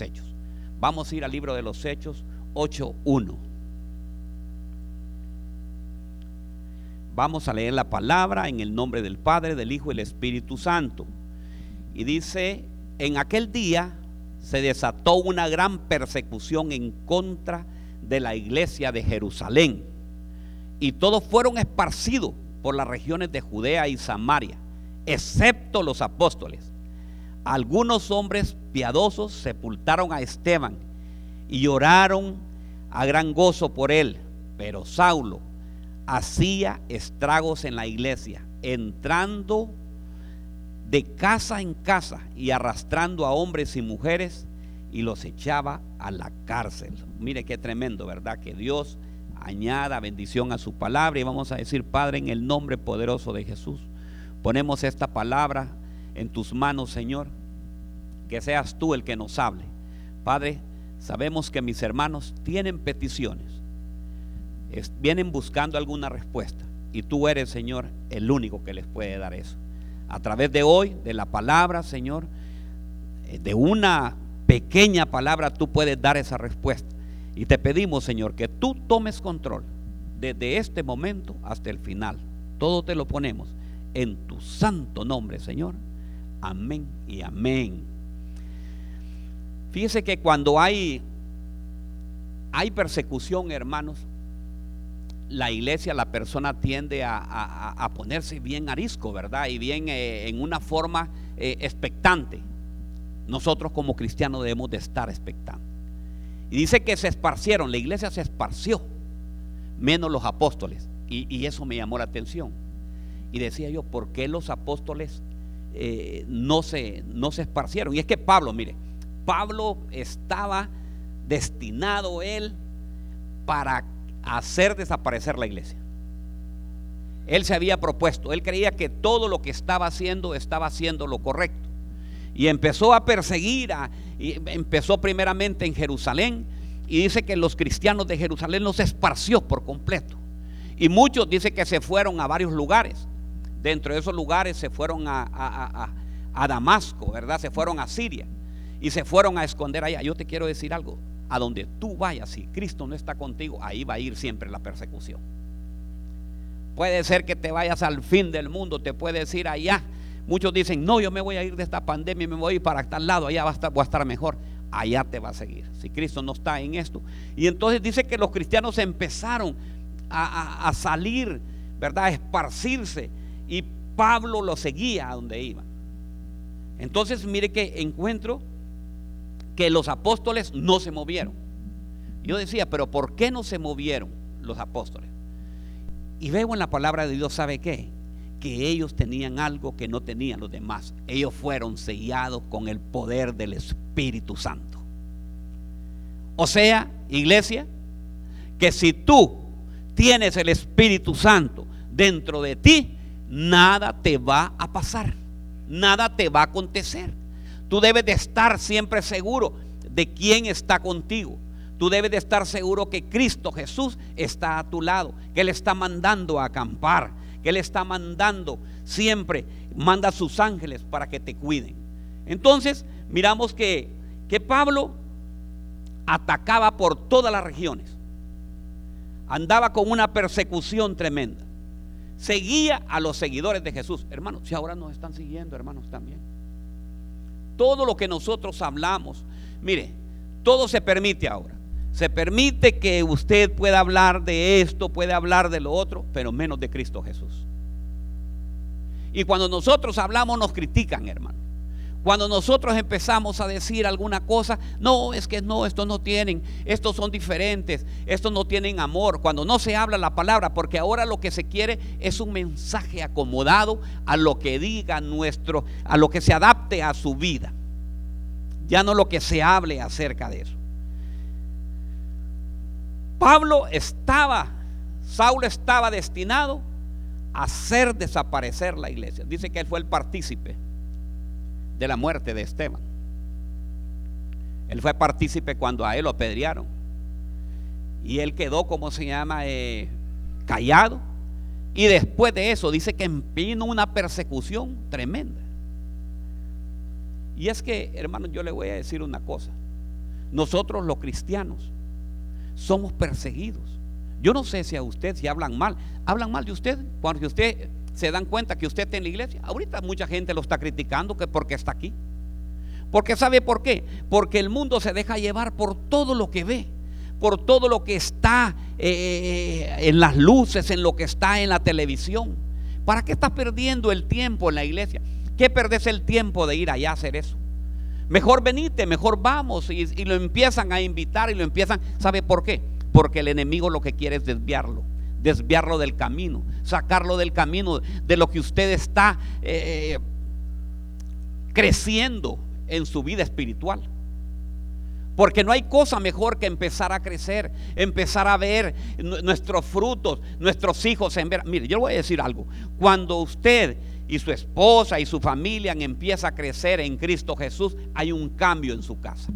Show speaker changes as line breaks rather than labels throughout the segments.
Hechos. Vamos a ir al libro de los Hechos 8.1. Vamos a leer la palabra en el nombre del Padre, del Hijo y del Espíritu Santo. Y dice, en aquel día se desató una gran persecución en contra de la iglesia de Jerusalén. Y todos fueron esparcidos por las regiones de Judea y Samaria, excepto los apóstoles. Algunos hombres piadosos sepultaron a Esteban y lloraron a gran gozo por él, pero Saulo hacía estragos en la iglesia, entrando de casa en casa y arrastrando a hombres y mujeres y los echaba a la cárcel. Mire qué tremendo, ¿verdad? Que Dios añada bendición a su palabra y vamos a decir, Padre, en el nombre poderoso de Jesús, ponemos esta palabra en tus manos, Señor, que seas tú el que nos hable. Padre, sabemos que mis hermanos tienen peticiones vienen buscando alguna respuesta. Y tú eres, Señor, el único que les puede dar eso. A través de hoy, de la palabra, Señor, eh, de una pequeña palabra, tú puedes dar esa respuesta. Y te pedimos, Señor, que tú tomes control desde este momento hasta el final. Todo te lo ponemos en tu santo nombre, Señor. Amén y amén. Fíjese que cuando hay, hay persecución, hermanos, la iglesia, la persona tiende a, ponerse bien arisco, ¿verdad? Y bien eh, en una forma eh, expectante. Nosotros como cristianos debemos de estar expectantes. Y dice que se esparcieron, la iglesia se esparció, menos los apóstoles. Y, eso me llamó la atención. Y decía yo, ¿por qué los apóstoles eh, no, se, no se esparcieron? Y es que Pablo, mire, Pablo estaba destinado él para hacer desaparecer la iglesia. Él se había propuesto, él creía que todo lo que estaba haciendo estaba haciendo lo correcto. Y empezó a perseguir, a, y empezó primeramente en Jerusalén, y dice que los cristianos de Jerusalén los esparció por completo. Y muchos dice que se fueron a varios lugares. Dentro de esos lugares se fueron a, a Damasco, ¿verdad? Se fueron a Siria y se fueron a esconder allá. Yo te quiero decir algo, a donde tú vayas, si Cristo no está contigo, ahí va a ir siempre la persecución. Puede ser que te vayas al fin del mundo, te puedes ir allá. Muchos dicen, no, yo me voy a ir de esta pandemia, me voy a ir para tal lado, allá va a estar, voy a estar mejor. Allá te va a seguir, si Cristo no está en esto. Y entonces dice que los cristianos empezaron a, a salir, ¿verdad? A esparcirse. Y Pablo lo seguía a donde iba. Entonces mire que encuentro que los apóstoles no se movieron. Yo decía, pero ¿por qué no se movieron los apóstoles? Y veo en la palabra de Dios, ¿sabe qué? Que ellos tenían algo que no tenían los demás. Ellos fueron sellados con el poder del Espíritu Santo. O sea, iglesia, que si tú tienes el Espíritu Santo dentro de ti, nada te va a pasar, nada te va a acontecer. Tú debes de estar siempre seguro de quién está contigo. Tú debes de estar seguro que Cristo Jesús está a tu lado, que Él está mandando a acampar, que Él está mandando siempre, manda a sus ángeles para que te cuiden. Entonces, miramos que, que Pablo atacaba por todas las regiones. Andaba con una persecución tremenda. Seguía a los seguidores de Jesús. Hermanos, si ahora nos están siguiendo, hermanos, también. Todo lo que nosotros hablamos, mire, todo se permite ahora. Se permite que usted pueda hablar de esto, puede hablar de lo otro, pero menos de Cristo Jesús. Y cuando nosotros hablamos nos critican, hermano. Cuando nosotros empezamos a decir alguna cosa, no, es que no, estos no tienen, estos son diferentes, estos no tienen amor. Cuando no se habla la palabra, porque ahora lo que se quiere es un mensaje acomodado a lo que diga nuestro, a lo que se adapte a su vida. Ya no lo que se hable acerca de eso. Pablo estaba, Saulo estaba destinado a hacer desaparecer la iglesia. Dice que él fue el partícipe de la muerte de Esteban. Él fue partícipe cuando a él lo apedrearon. Y él quedó, como se llama, eh, callado. Y después de eso dice que vino una persecución tremenda. Y es que, hermanos, yo le voy a decir una cosa. nosotros los cristianos somos perseguidos. Yo no sé si a usted, si hablan mal, hablan mal de usted, cuando usted se dan cuenta que usted está en la iglesia. Ahorita mucha gente lo está criticando que porque está aquí. Porque sabe por qué? Porque el mundo se deja llevar por todo lo que ve, por todo lo que está eh, en las luces, en lo que está en la televisión. ¿Para qué estás perdiendo el tiempo en la iglesia? ¿Qué perdés el tiempo de ir allá a hacer eso? Mejor venite, mejor vamos. Y, lo empiezan a invitar y lo empiezan. ¿Sabe por qué? Porque el enemigo lo que quiere es desviarlo. Desviarlo del camino. Sacarlo del camino de lo que usted está eh, creciendo en su vida espiritual. Porque no hay cosa mejor que empezar a crecer, empezar a ver nuestros frutos, nuestros hijos en ver. Mire, yo voy a decir algo. Cuando usted y su esposa y su familia empieza a crecer en Cristo Jesús, hay un cambio en su casa.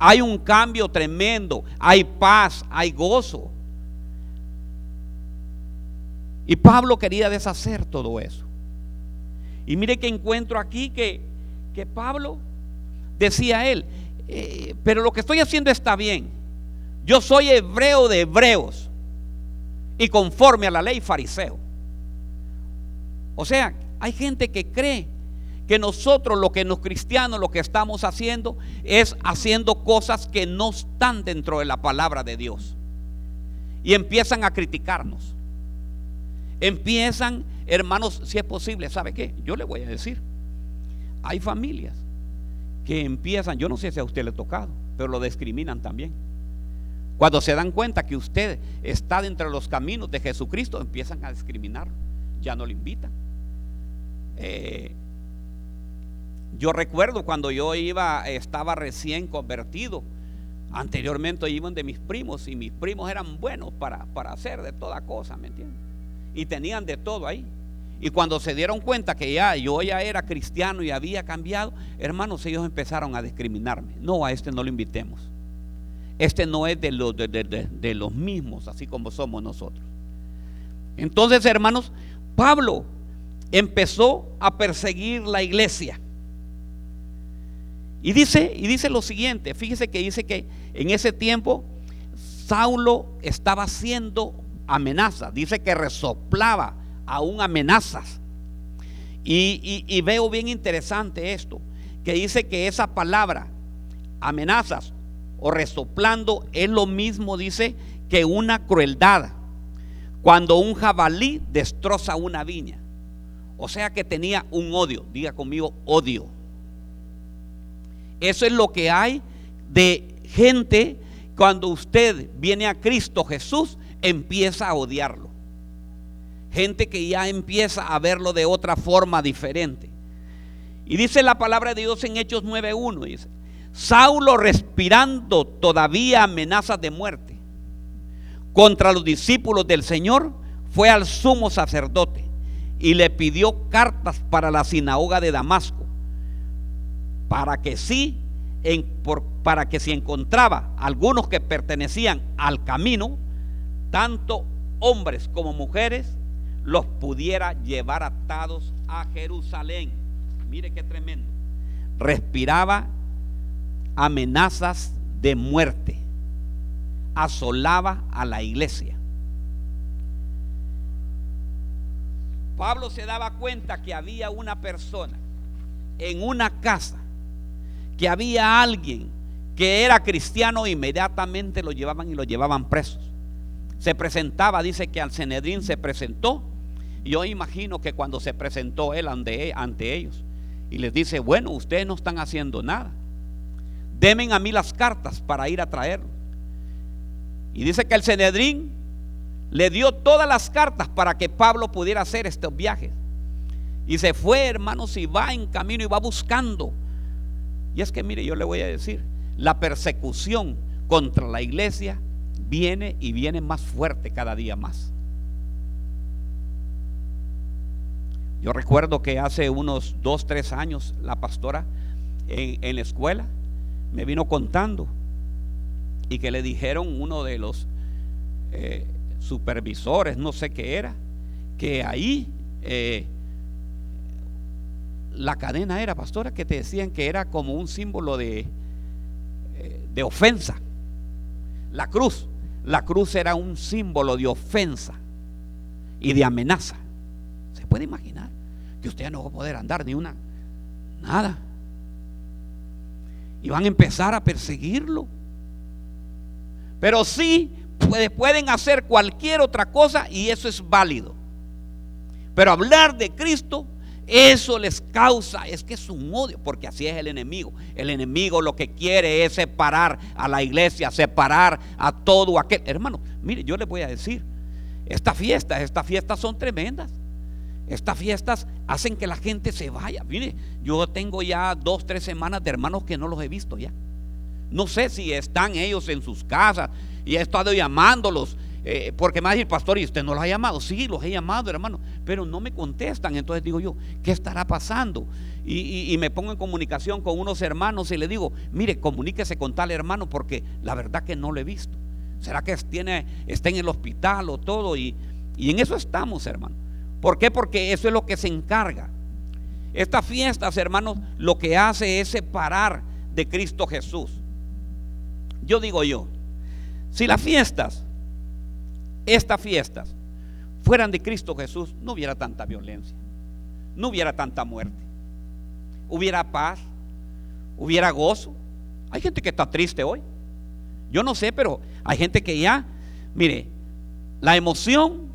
Hay un cambio tremendo, hay paz, hay gozo. Y Pablo quería deshacer todo eso. Y mire que encuentro aquí que, que Pablo decía él, eh, pero lo que estoy haciendo está bien. Yo soy hebreo de hebreos y conforme a la ley fariseo. O sea, hay gente que cree que nosotros, lo que los cristianos, lo que estamos haciendo es haciendo cosas que no están dentro de la palabra de Dios. Y empiezan a criticarnos. Empiezan, hermanos, si es posible, ¿sabe qué? Yo le voy a decir, hay familias que empiezan, yo no sé si a usted le ha tocado, pero lo discriminan también. Cuando se dan cuenta que usted está dentro de los caminos de Jesucristo, empiezan a discriminarlo. Ya no le invitan. Eh, yo recuerdo cuando yo iba, estaba recién convertido. Anteriormente iban de mis primos y mis primos eran buenos para, para hacer de toda cosa, ¿me entiendes? Y tenían de todo ahí. Y cuando se dieron cuenta que ya yo ya era cristiano y había cambiado, hermanos, ellos empezaron a discriminarme. No, a este no lo invitemos. Este no es de los, de, los mismos, así como somos nosotros. Entonces, hermanos, Pablo empezó a perseguir la iglesia. Y dice, y dice lo siguiente, fíjese que dice que en ese tiempo Saulo estaba haciendo amenazas, dice que resoplaba aún amenazas. Y, veo bien interesante esto, que dice que esa palabra, amenazas o resoplando, es lo mismo, dice, que una crueldad. Cuando un jabalí destroza una viña. O sea que tenía un odio, diga conmigo, odio. Eso es lo que hay de gente cuando usted viene a Cristo Jesús, empieza a odiarlo. Gente que ya empieza a verlo de otra forma diferente. Y dice la palabra de Dios en Hechos 9.1, dice, Saulo respirando todavía amenazas de muerte contra los discípulos del Señor, fue al sumo sacerdote y le pidió cartas para la sinagoga de Damasco, para que sí, en, para que si encontraba algunos que pertenecían al camino, tanto hombres como mujeres, los pudiera llevar atados a Jerusalén. Mire qué tremendo. Respiraba amenazas de muerte. Asolaba a la iglesia. Pablo se daba cuenta que había una persona en una casa, que había alguien que era cristiano, inmediatamente lo llevaban y lo llevaban presos. Se presentaba, dice que al Cenedrín se presentó yo imagino que cuando se presentó él ante, ante ellos y les dice, bueno, ustedes no están haciendo nada. Demen a mí las cartas para ir a traerlo. Y dice que el Cenedrín le dio todas las cartas para que Pablo pudiera hacer estos viajes. Y se fue, hermanos, y va en camino y va buscando. Y es que, mire, yo le voy a decir, la persecución contra la iglesia viene y viene más fuerte cada día más. Yo recuerdo que hace unos dos, tres años la pastora en, la escuela me vino contando y que le dijeron uno de los eh, supervisores, no sé qué era, que ahí eh, la cadena era, pastora, que te decían que era como un símbolo de, eh, de ofensa. La cruz, la cruz era un símbolo de ofensa y de amenaza. ¿Se puede imaginar que usted no va a poder andar ni una, nada? Y van a empezar a perseguirlo. Pero sí pueden hacer cualquier otra cosa y eso es válido. Pero hablar de Cristo, eso les causa, es que es un odio, porque así es el enemigo. El enemigo lo que quiere es separar a la iglesia, separar a todo aquel. Hermano, mire, yo les voy a decir, estas fiestas, estas fiestas son tremendas. Estas fiestas hacen que la gente se vaya. Mire, yo tengo ya dos, tres semanas de hermanos que no los he visto ya. No sé si están ellos en sus casas y he estado llamándolos eh, porque me va a decir, pastor, ¿y usted no los ha llamado? Sí, los he llamado, hermano, pero no me contestan. Entonces digo yo, ¿qué estará pasando? Y, me pongo en comunicación con unos hermanos y le digo, mire, comuníquese con tal hermano porque la verdad que no lo he visto. ¿Será que tiene, está en el hospital o todo? Y, y en eso estamos, hermano. ¿Por qué? Porque eso es lo que se encarga. Estas fiestas, hermanos, lo que hace es separar de Cristo Jesús. Yo digo yo, si las fiestas estas fiestas fueran de Cristo Jesús, no hubiera tanta violencia, no hubiera tanta muerte, hubiera paz, hubiera gozo. Hay gente que está triste hoy. Yo no sé, pero hay gente que ya, mire, la emoción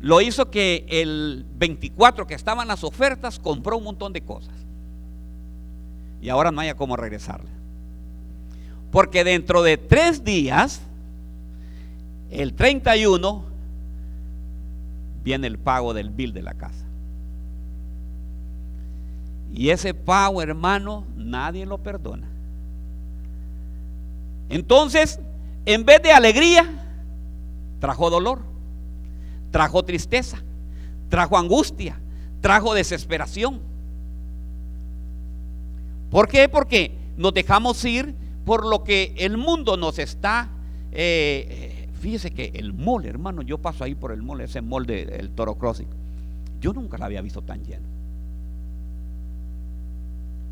lo hizo que el 24 que estaban las ofertas compró un montón de cosas. Y ahora no haya cómo regresarle. Porque dentro de tres días el 31 viene el pago del bill de la casa. Y ese pago, hermano, nadie lo perdona. Entonces, en vez de alegría, trajo dolor, trajo tristeza, trajo angustia, trajo desesperación. ¿Por qué? Porque nos dejamos ir por lo que el mundo nos está eh, Fíjese que el mole, hermano, yo paso ahí por el mole, ese mole del Toro Crossing. Yo nunca la había visto tan lleno.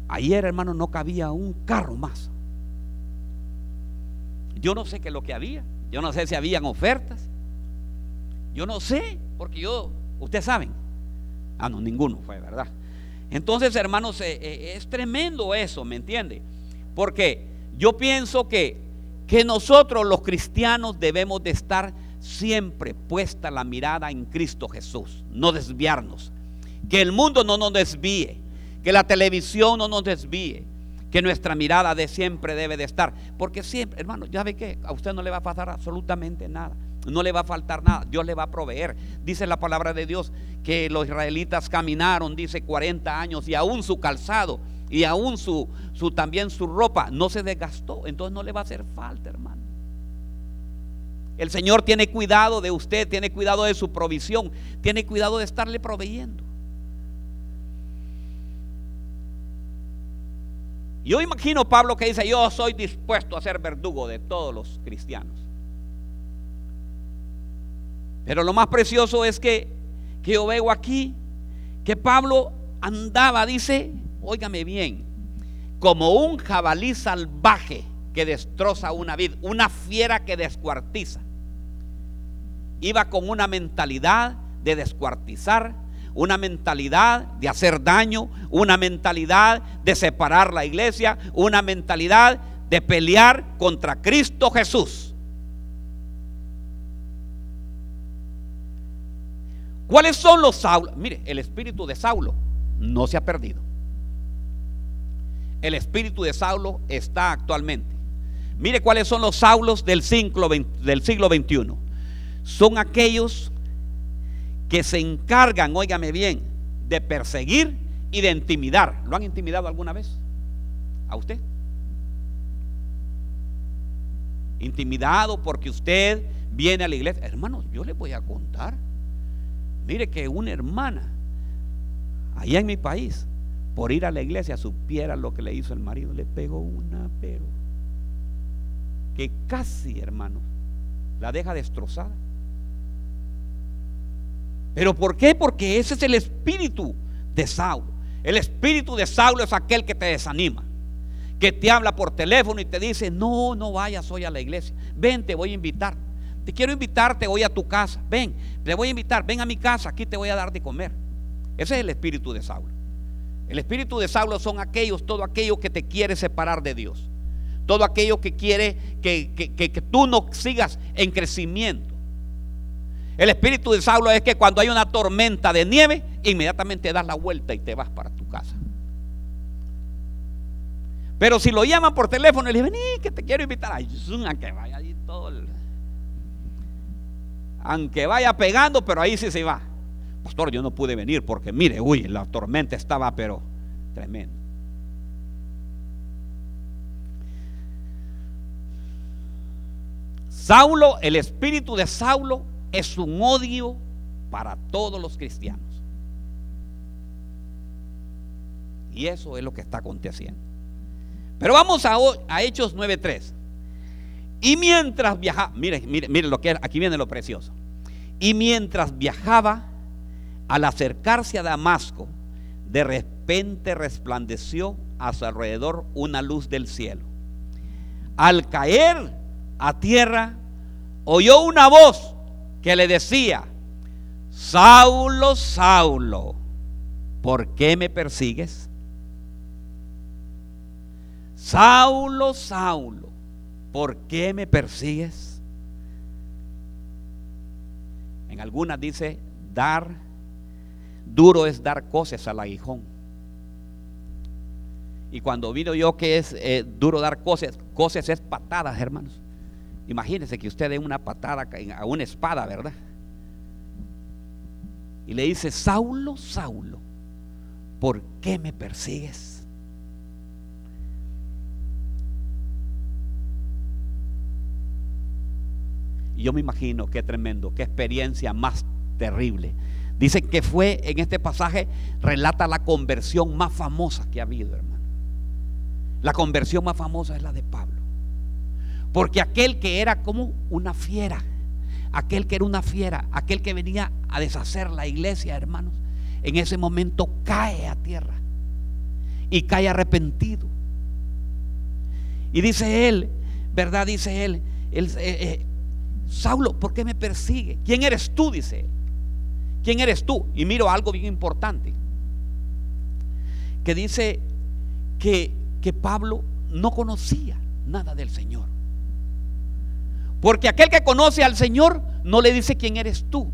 Ayer, hermano, no cabía un carro más. Yo no sé qué es lo que había. Yo no sé si habían ofertas. Yo no sé, porque yo, ustedes saben. Ah, no, ninguno fue, ¿verdad? Entonces, hermanos, eh, eh, es tremendo eso, ¿me entiende? Porque yo pienso que que nosotros los cristianos debemos de estar siempre puesta la mirada en Cristo Jesús, no desviarnos. Que el mundo no nos desvíe, que la televisión no nos desvíe, que nuestra mirada de siempre debe de estar. Porque siempre, hermano, ya ve que a usted no le va a pasar absolutamente nada. No le va a faltar nada, Dios le va a proveer. Dice la palabra de Dios que los israelitas caminaron, dice 40 años y aún su calzado y aún su, también su ropa no se desgastó. Entonces no le va a hacer falta, hermano. El Señor tiene cuidado de usted, tiene cuidado de su provisión, tiene cuidado de estarle proveyendo. Yo imagino Pablo que dice, yo soy dispuesto a ser verdugo de todos los cristianos. Pero lo más precioso es que, que yo veo aquí que Pablo andaba, dice, óigame bien, como un jabalí salvaje que destroza una vid, una fiera que descuartiza. Iba con una mentalidad de descuartizar, una mentalidad de hacer daño, una mentalidad de separar la iglesia, una mentalidad de pelear contra Cristo Jesús. ¿Cuáles son los Saulos? Mire, el espíritu de Saulo no se ha perdido el espíritu de Saulo está actualmente. Mire cuáles son los Saulos del siglo, del siglo XXI. Son aquellos que se encargan, óigame bien, de perseguir y de intimidar. ¿Lo han intimidado alguna vez? ¿A usted? Intimidado porque usted viene a la iglesia. Hermanos, yo le voy a contar. Mire que una hermana, allá en mi país, por ir a la iglesia supiera lo que le hizo el marido. Le pegó una, pero que casi, hermanos, la deja destrozada. ¿Pero por qué? Porque ese es el espíritu de Saulo. El espíritu de Saulo es aquel que te desanima, que te habla por teléfono y te dice, no, no vayas hoy a la iglesia, ven, te voy a invitar. Te quiero invitarte hoy a tu casa, ven, te voy a invitar, ven a mi casa, aquí te voy a dar de comer. Ese es el espíritu de Saulo. El espíritu de Saulo son aquellos, todo aquello que te quiere separar de Dios. Todo aquello que quiere que, tú no sigas en crecimiento. El espíritu de Saulo es que cuando hay una tormenta de nieve, inmediatamente das la vuelta y te vas para tu casa. Pero si lo llaman por teléfono y le dicen, vení, que te quiero invitar, ay, vaya ahí todo Aunque vaya pegando, pero ahí sí se va. Pastor, yo no pude venir porque mire, uy, la tormenta estaba, pero tremendo. Saulo, el espíritu de Saulo es un odio para todos los cristianos. Y eso es lo que está aconteciendo. Pero vamos a, a Hechos 9.3. Y mientras viajaba, mire, mire, mire lo que aquí viene lo precioso. Y mientras viajaba, al acercarse a Damasco, de repente resplandeció a su alrededor una luz del cielo. Al caer a tierra, oyó una voz que le decía, Saulo, Saulo, ¿por qué me persigues? Saulo, Saulo, ¿por qué me persigues? En algunas dice, dar, duro es dar cosas al aguijón. Y cuando vino yo que es eh, duro dar cosas, cosas es patadas, hermanos. Imagínense que usted dé una patada a una espada, ¿verdad? Y le dice, Saulo, Saulo, ¿por qué me persigues? Y yo me imagino qué tremendo, qué experiencia más terrible. Dice que fue en este pasaje, relata la conversión más famosa que ha habido, hermano. La conversión más famosa es la de Pablo. Porque aquel que era como una fiera, aquel que era una fiera, aquel que venía a deshacer la iglesia, hermanos, en ese momento cae a tierra y cae arrepentido. Y dice él, ¿verdad? Dice él, eh, eh, Saulo, ¿por qué me persigue? ¿Quién eres tú? Dice él. ¿Quién eres tú? Y miro algo bien importante, que dice que, que Pablo no conocía nada del Señor. Porque aquel que conoce al Señor no le dice quién eres tú.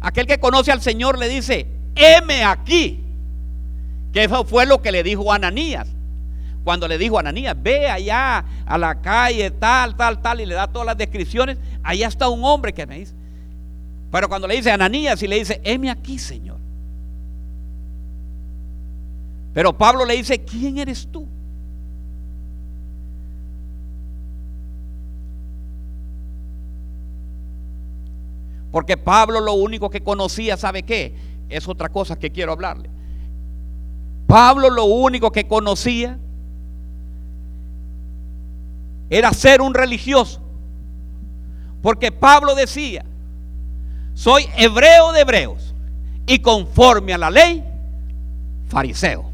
Aquel que conoce al Señor le dice, heme aquí. Que eso fue lo que le dijo Ananías. Cuando le dijo a Ananías, ve allá a la calle, tal, tal, tal, y le da todas las descripciones, allá está un hombre que me dice. Pero cuando le dice Ananías y le dice, heme aquí, Señor. Pero Pablo le dice, ¿quién eres tú? Porque Pablo lo único que conocía, ¿sabe qué? Es otra cosa que quiero hablarle. Pablo lo único que conocía era ser un religioso. Porque Pablo decía, soy hebreo de hebreos y conforme a la ley, fariseo.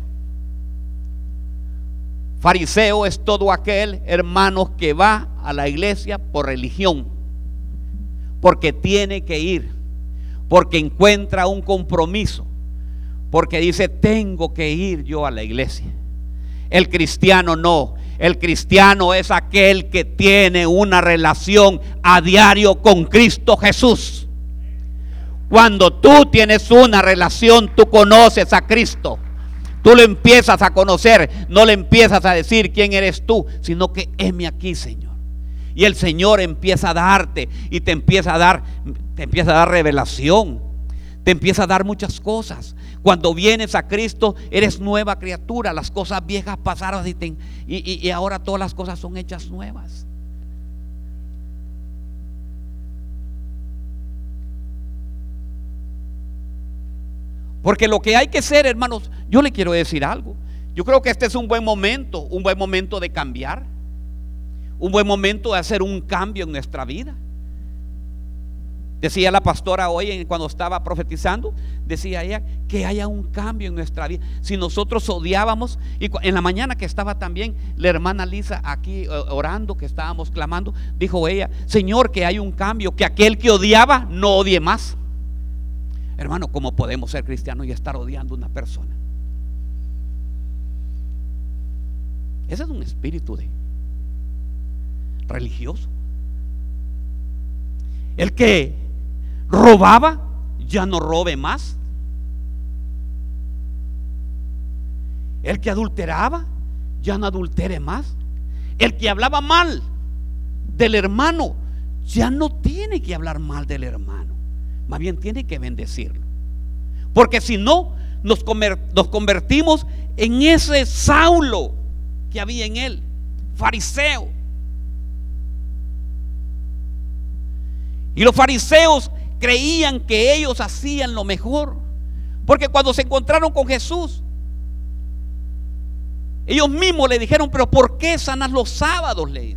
Fariseo es todo aquel hermano que va a la iglesia por religión porque tiene que ir, porque encuentra un compromiso, porque dice, tengo que ir yo a la iglesia. El cristiano no, el cristiano es aquel que tiene una relación a diario con Cristo Jesús. Cuando tú tienes una relación, tú conoces a Cristo. Tú lo empiezas a conocer, no le empiezas a decir quién eres tú, sino que heme aquí, Señor. Y el Señor empieza a darte y te empieza a dar, te empieza a dar revelación. Te empieza a dar muchas cosas. Cuando vienes a Cristo, eres nueva criatura. Las cosas viejas pasaron y, y ahora todas las cosas son hechas nuevas. Porque lo que hay que ser, hermanos, yo le quiero decir algo. Yo creo que este es un buen momento, un buen momento de cambiar un buen momento de hacer un cambio en nuestra vida. Decía la pastora hoy cuando estaba profetizando, decía ella que haya un cambio en nuestra vida. Si nosotros odiábamos, y en la mañana que estaba también la hermana Lisa aquí eh, orando, que estábamos clamando, dijo ella, Señor, que hay un cambio, que aquel que odiaba no odie más. Hermano, ¿cómo podemos ser cristianos y estar odiando a una persona? Ese es un espíritu religioso. El que robaba, ya no robe más. El que adulteraba, ya no adultere más. El que hablaba mal del hermano, ya no tiene que hablar mal del hermano. Más bien tiene que bendecirlo. Porque si no, nos, convertimos en ese Saulo que había en él, fariseo. Y los fariseos creían que ellos hacían lo mejor. Porque cuando se encontraron con Jesús, ellos mismos le dijeron, pero ¿por qué sanas los sábados? Le.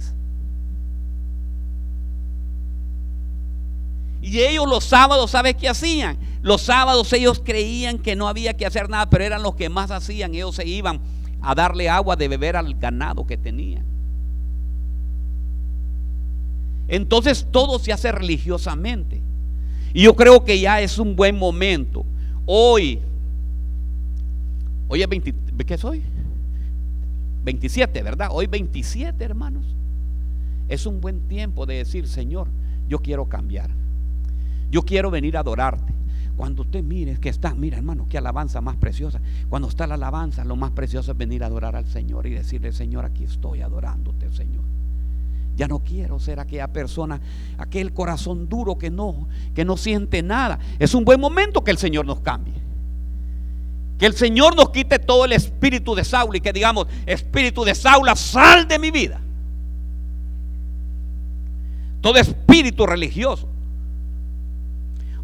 Y ellos los sábados, ¿sabes qué hacían? Los sábados ellos creían que no había que hacer nada, pero eran los que más hacían. Ellos se iban a darle agua de beber al ganado que tenían. Entonces todo se hace religiosamente. Y yo creo que ya es un buen momento. Hoy, hoy es 20, ¿qué es hoy? 27, ¿verdad? Hoy 27, hermanos. Es un buen tiempo de decir, Señor, yo quiero cambiar. Yo quiero venir a adorarte. Cuando usted mire que está, mira hermano, qué alabanza más preciosa. Cuando está la alabanza, lo más precioso es venir a adorar al Señor y decirle, Señor, aquí estoy adorándote, Señor. Ya no quiero ser aquella persona, aquel corazón duro que no, que no siente nada. Es un buen momento que el Señor nos cambie. Que el Señor nos quite todo el espíritu de Saúl y que digamos, espíritu de Saúl, sal de mi vida. Todo espíritu religioso.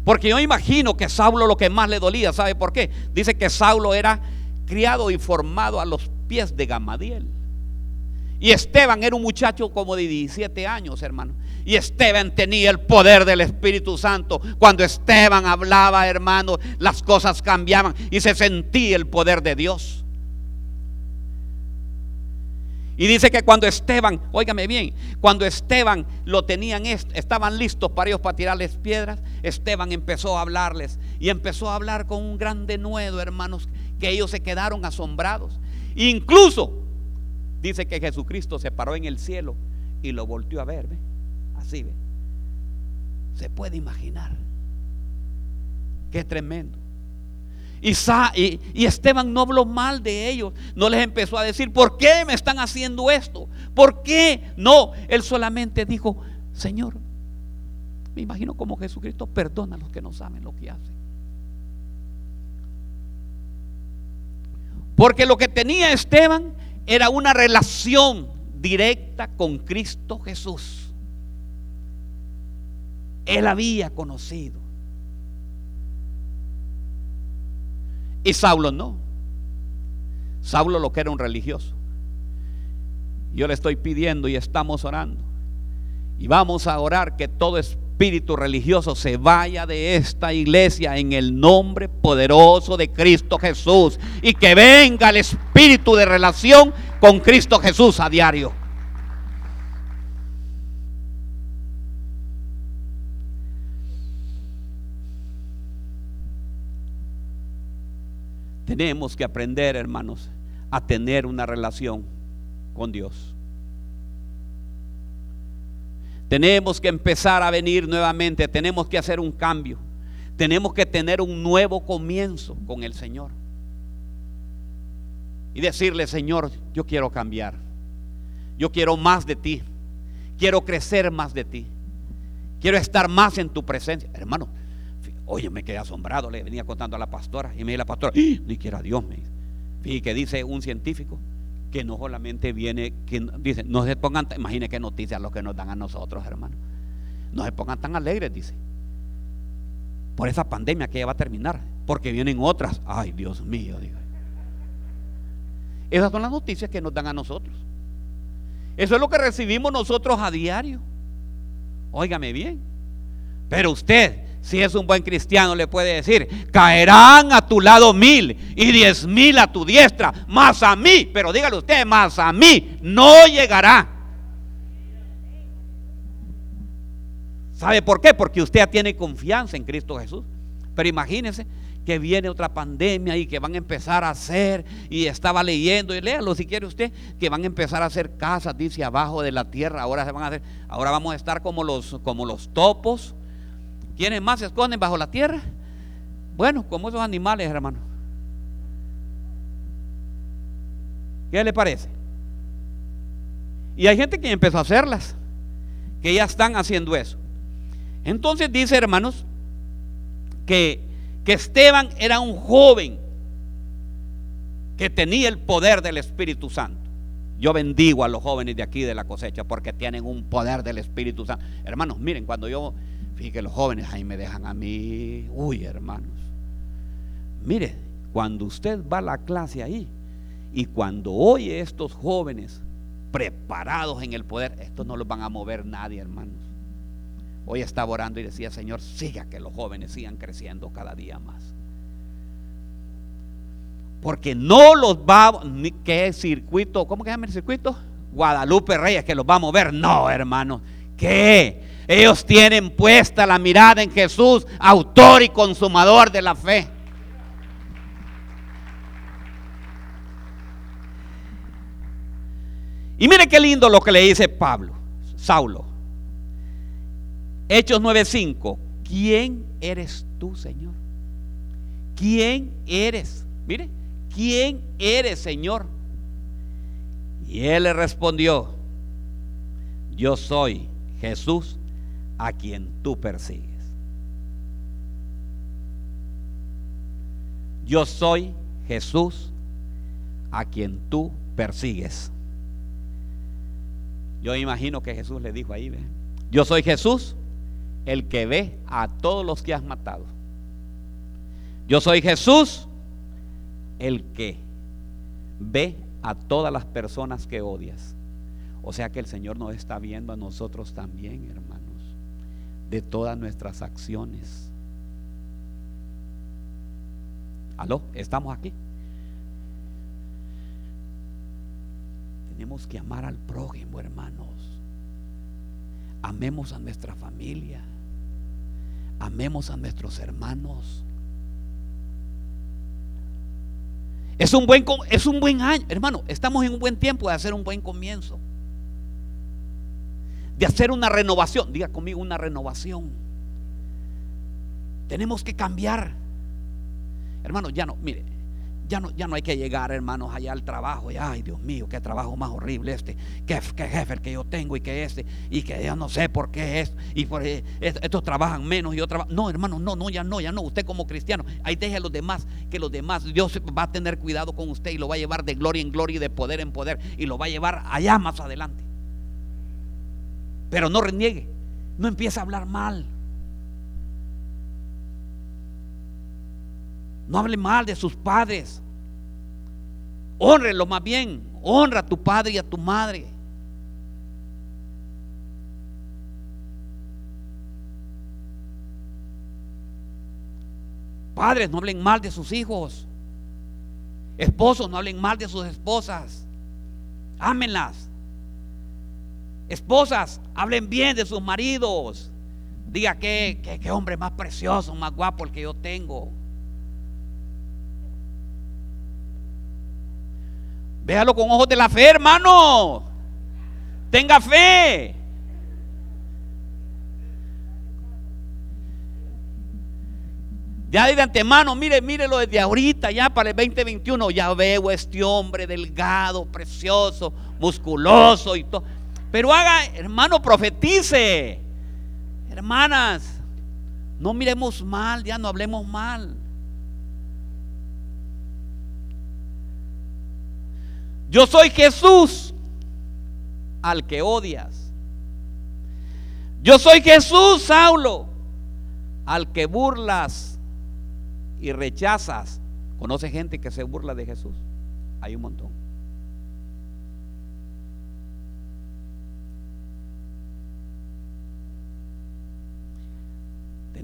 Porque yo imagino que Saulo lo que más le dolía, ¿sabe por qué? Dice que Saulo era criado y formado a los pies de Gamadiel. Y Esteban era un muchacho como de 17 años, hermano. Y Esteban tenía el poder del Espíritu Santo. Cuando Esteban hablaba, hermano, las cosas cambiaban y se sentía el poder de Dios. Y dice que cuando Esteban, óigame bien, cuando Esteban lo tenían, estaban listos para ellos para tirarles piedras, Esteban empezó a hablarles y empezó a hablar con un gran denuedo, hermanos, que ellos se quedaron asombrados. Incluso dice que Jesucristo se paró en el cielo y lo volteó a ver, ¿ve? Así, ¿ve? Se puede imaginar. Qué tremendo. Y, Esteban no habló mal de ellos, no les empezó a decir, ¿por qué me están haciendo esto? ¿Por qué? No, él solamente dijo, Señor, me imagino como Jesucristo perdona a los que no saben lo que hacen. Porque lo que tenía Esteban era una relación directa con Cristo Jesús. Él había conocido Y Saulo no. Saulo lo que era un religioso. Yo le estoy pidiendo y estamos orando. Y vamos a orar que todo espíritu religioso se vaya de esta iglesia en el nombre poderoso de Cristo Jesús. Y que venga el espíritu de relación con Cristo Jesús a diario. Tenemos que aprender, hermanos, a tener una relación con Dios. Tenemos que empezar a venir nuevamente, tenemos que hacer un cambio, tenemos que tener un nuevo comienzo con el Señor. Y decirle, Señor, yo quiero cambiar, yo quiero más de ti, quiero crecer más de ti, quiero estar más en tu presencia. Hermano, Oye, me quedé asombrado, le venía contando a la pastora y me dice la pastora, ¡Ah! ni quiera Dios, me dice. Y que dice un científico que no solamente viene, dice, no se pongan, imagine qué noticias lo que nos dan a nosotros, hermano. No se pongan tan alegres, dice. Por esa pandemia que ya va a terminar, porque vienen otras. Ay, Dios mío, digo. Esas son las noticias que nos dan a nosotros. Eso es lo que recibimos nosotros a diario. Óigame bien. Pero usted, si es un buen cristiano, le puede decir, caerán a tu lado mil y diez mil a tu diestra, más a mí, pero dígale usted, más a mí no llegará. ¿Sabe por qué? Porque usted tiene confianza en Cristo Jesús. Pero imagínense que viene otra pandemia y que van a empezar a hacer, y estaba leyendo, y léalo si quiere usted, que van a empezar a hacer casas, dice, abajo de la tierra, ahora se van a hacer, ahora vamos a estar como los, como los topos. ¿Quiénes más se esconden bajo la tierra? Bueno, como esos animales, hermano. ¿Qué le parece? Y hay gente que empezó a hacerlas, que ya están haciendo eso. Entonces dice, hermanos, que, que Esteban era un joven que tenía el poder del Espíritu Santo. Yo bendigo a los jóvenes de aquí de la cosecha porque tienen un poder del Espíritu Santo. Hermanos, miren, cuando yo, fíjense los jóvenes ahí me dejan a mí, uy hermanos, mire, cuando usted va a la clase ahí y cuando oye estos jóvenes preparados en el poder, estos no los van a mover nadie, hermanos. Hoy estaba orando y decía, Señor, siga que los jóvenes sigan creciendo cada día más. Porque no los va, ¿qué circuito? ¿Cómo que llama el circuito? Guadalupe Reyes, que los va a mover. No, hermano. ¿Qué? Ellos tienen puesta la mirada en Jesús, autor y consumador de la fe. Y mire qué lindo lo que le dice Pablo, Saulo. Hechos 9:5. ¿Quién eres tú, Señor? ¿Quién eres? Mire, ¿quién eres, Señor? Y él le respondió, yo soy Jesús a quien tú persigues. Yo soy Jesús a quien tú persigues. Yo imagino que Jesús le dijo ahí, ¿ve? yo soy Jesús el que ve a todos los que has matado. Yo soy Jesús, el que ve a todas las personas que odias. O sea que el Señor nos está viendo a nosotros también, hermanos, de todas nuestras acciones. ¿Aló? ¿Estamos aquí? Tenemos que amar al prójimo, hermanos. Amemos a nuestra familia. Amemos a nuestros hermanos. Es un buen, es un buen año, hermano. Estamos en un buen tiempo de hacer un buen comienzo. De hacer una renovación. Diga conmigo una renovación. Tenemos que cambiar. Hermano, ya no, mire, ya no, ya no hay que llegar, hermanos, allá al trabajo. Y, ay, Dios mío, qué trabajo más horrible este. Qué, jefe que yo tengo y que este. Y que ya no sé por qué es. Y por eh, estos trabajan menos y yo trabajo. No, hermano, no, no, ya no, ya no. Usted como cristiano, ahí deje a los demás. Que los demás, Dios va a tener cuidado con usted y lo va a llevar de gloria en gloria y de poder en poder. Y lo va a llevar allá más adelante. Pero no reniegue. No empiece a hablar mal. No hable mal de sus padres. Honrelo más bien. Honra a tu padre y a tu madre. Padres, no hablen mal de sus hijos. Esposos, no hablen mal de sus esposas. Ámenlas. Esposas, hablen bien de sus maridos. Diga que, que hombre más precioso, más guapo el que yo tengo. Véalo con ojos de la fe, hermano. Tenga fe. Ya de antemano, mire, mírelo desde ahorita, ya para el 2021, ya veo este hombre delgado, precioso, musculoso y todo. Pero haga, hermano, profetice. Hermanas, no miremos mal, ya no hablemos mal. Yo soy Jesús al que odias. Yo soy Jesús, Saulo, al que burlas y rechazas. ¿Conoce gente que se burla de Jesús? Hay un montón.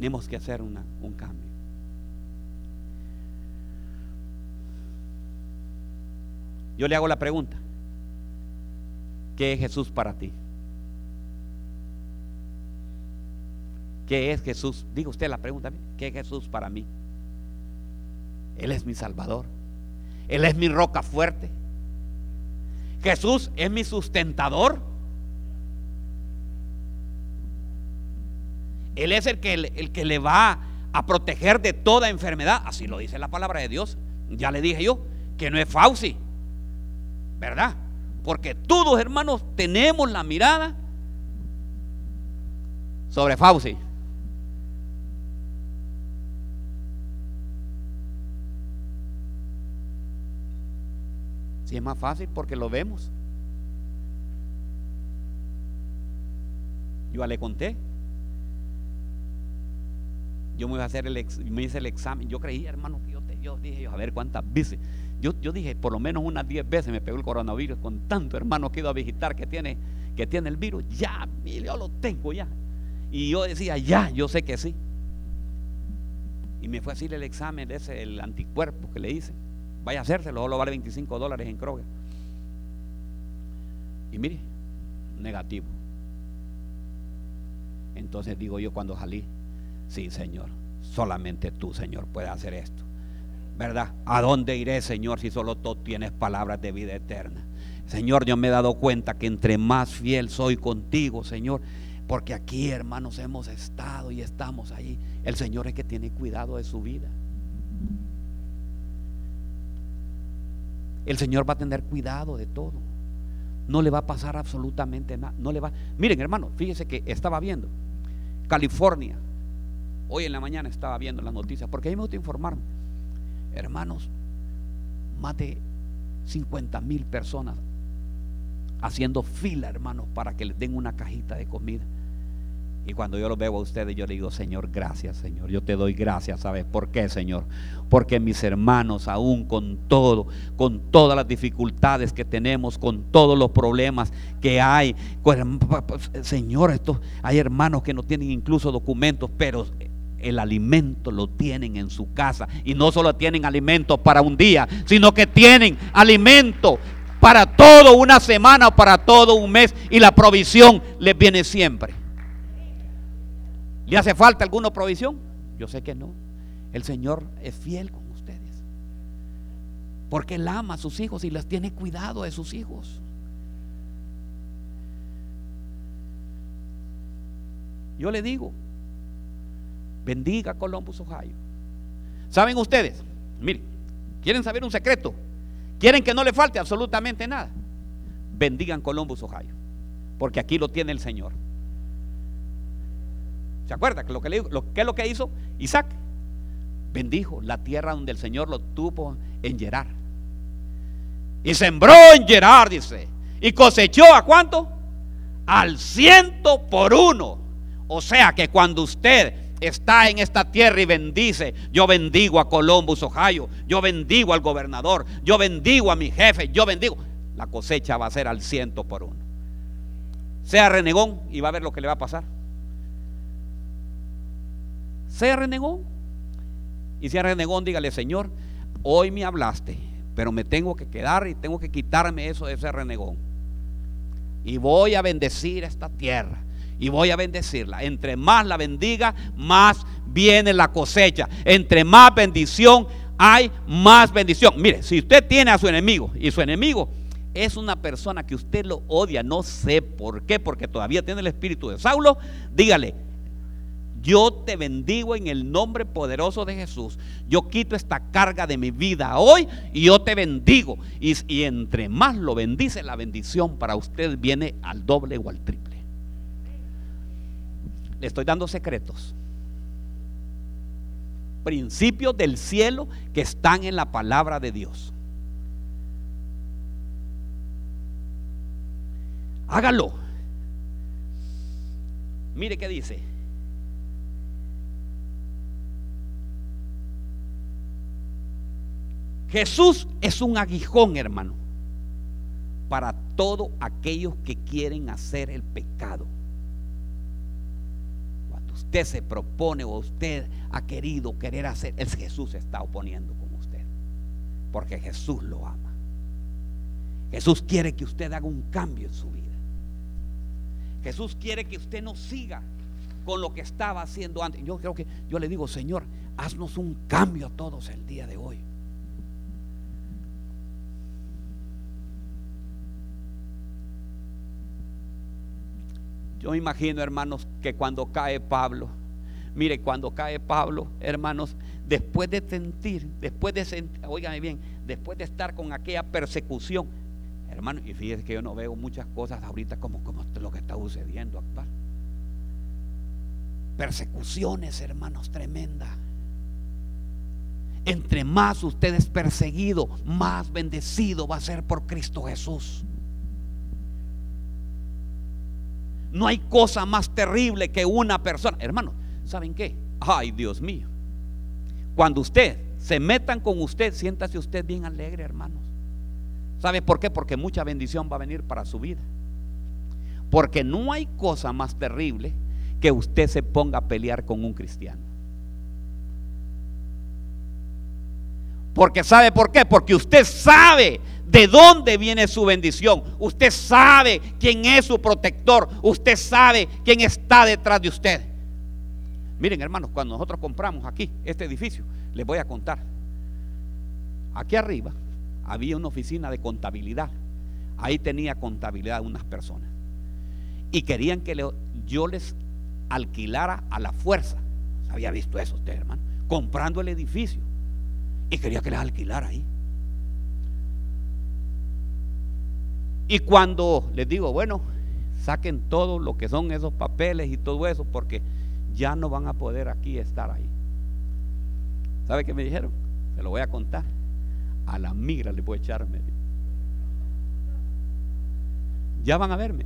Tenemos que hacer un cambio. Yo le hago la pregunta. ¿Qué es Jesús para ti? ¿Qué es Jesús? Diga usted la pregunta. ¿Qué es Jesús para mí? Él es mi Salvador. Él es mi roca fuerte. Jesús es mi sustentador. Él es el que, el que le va a proteger de toda enfermedad. Así lo dice la palabra de Dios. Ya le dije yo que no es Fauci. ¿verdad? Porque todos, hermanos, tenemos la mirada sobre Fauci. Si es más fácil porque lo vemos. Yo ya le conté. Yo me voy a hacer el, me hice el examen. Yo creía, hermano, que yo, te, yo dije, a ver cuántas veces. Yo, dije, por lo menos unas 10 veces me pegó el coronavirus con tanto hermano que ido a visitar que tiene, que tiene el virus. Ya, yo lo tengo ya. Y yo decía, ya, yo sé que sí. Y me fue a hacer el examen de ese, el anticuerpo que le hice. Vaya a hacérselo, lo vale 25 dólares en Kroger. Y mire, negativo. Entonces digo yo cuando salí, sí, Señor, solamente tú, Señor, puedes hacer esto. ¿verdad? ¿A dónde iré, Señor, si solo tú tienes palabras de vida eterna? Señor, yo me he dado cuenta que entre más fiel soy contigo, Señor, porque aquí, hermanos, hemos estado y estamos ahí. El Señor es que tiene cuidado de su vida. El Señor va a tener cuidado de todo. No le va a pasar absolutamente nada. No le va. Miren, hermano, fíjese que estaba viendo California. Hoy en la mañana estaba viendo las noticias, porque ahí me gusta informarme hermanos, más de 50 mil personas haciendo fila, hermanos, para que les den una cajita de comida. Y cuando yo los veo a ustedes, yo le digo, Señor, gracias, Señor. Yo te doy gracias, ¿sabes por qué, Señor? Porque mis hermanos, aún con todo, con todas las dificultades que tenemos, con todos los problemas que hay, pues, Señor, esto, hay hermanos que no tienen incluso documentos, pero el alimento lo tienen en su casa. Y no solo tienen alimento para un día, sino que tienen alimento para toda una semana para todo un mes. Y la provisión les viene siempre. ¿Le hace falta alguna provisión? Yo sé que no. El Señor es fiel con ustedes. Porque Él ama a sus hijos y les tiene cuidado de sus hijos. Yo le digo, Bendiga Columbus, Ohio. ¿Saben ustedes? Miren, ¿quieren saber un secreto? ¿Quieren que no le falte absolutamente nada? Bendigan Columbus, Ohio. Porque aquí lo tiene el Señor. ¿Se acuerda que lo que, lo, ¿qué es lo que hizo Isaac? Bendijo la tierra donde el Señor lo tuvo en Gerar. Y sembró en Gerar, dice. Y cosechó a cuánto? Al ciento por uno. O sea que cuando usted está en esta tierra y bendice. Yo bendigo a Columbus, Ohio. Yo bendigo al gobernador. Yo bendigo a mi jefe. Yo bendigo. La cosecha va a ser al ciento por uno. Sea renegón y va a ver lo que le va a pasar. Sea renegón. Y sea renegón, dígale, Señor, hoy me hablaste, pero me tengo que quedar y tengo que quitarme eso de ese renegón. Y voy a bendecir esta tierra y voy a bendecirla. Entre más la bendiga, más viene la cosecha. Entre más bendición hay, más bendición. Mire, si usted tiene a su enemigo y su enemigo es una persona que usted lo odia, no sé por qué, porque todavía tiene el espíritu de Saulo, dígale, yo te bendigo en el nombre poderoso de Jesús. Yo quito esta carga de mi vida hoy y yo te bendigo. Y, entre más lo bendice, la bendición para usted viene al doble o al triple. Le estoy dando secretos. Principios del cielo que están en la palabra de Dios. Hágalo. Mire qué dice. Jesús es un aguijón, hermano, para todos aquellos que quieren hacer el pecado usted se propone o usted ha querido querer hacer, el Jesús se está oponiendo con usted. Porque Jesús lo ama. Jesús quiere que usted haga un cambio en su vida. Jesús quiere que usted no siga con lo que estaba haciendo antes. Yo creo que yo le digo, Señor, haznos un cambio a todos el día de hoy. Yo me imagino, hermanos, que cuando cae Pablo, mire, cuando cae Pablo, hermanos, después de sentir, después de sentir, oígame bien, después de estar con aquella persecución, hermano, y fíjese que yo no veo muchas cosas ahorita como, como lo que está sucediendo actual. Persecuciones, hermanos, tremendas. Entre más usted es perseguido, más bendecido va a ser por Cristo Jesús. No hay cosa más terrible que una persona. Hermano, ¿saben qué? Ay, Dios mío. Cuando usted se metan con usted, siéntase usted bien alegre, hermanos. ¿Sabe por qué? Porque mucha bendición va a venir para su vida. Porque no hay cosa más terrible que usted se ponga a pelear con un cristiano. Porque sabe por qué? Porque usted sabe de dónde viene su bendición. Usted sabe quién es su protector. Usted sabe quién está detrás de usted. Miren, hermanos, cuando nosotros compramos aquí este edificio, les voy a contar. Aquí arriba había una oficina de contabilidad. Ahí tenía contabilidad unas personas. Y querían que yo les alquilara a la fuerza. ¿Había visto eso usted, hermano? Comprando el edificio. Y quería que les alquilara ahí. Y cuando les digo, bueno, saquen todo lo que son esos papeles y todo eso, porque ya no van a poder aquí estar ahí. ¿Sabe qué me dijeron? Se lo voy a contar. A la migra le voy a echar Ya van a verme.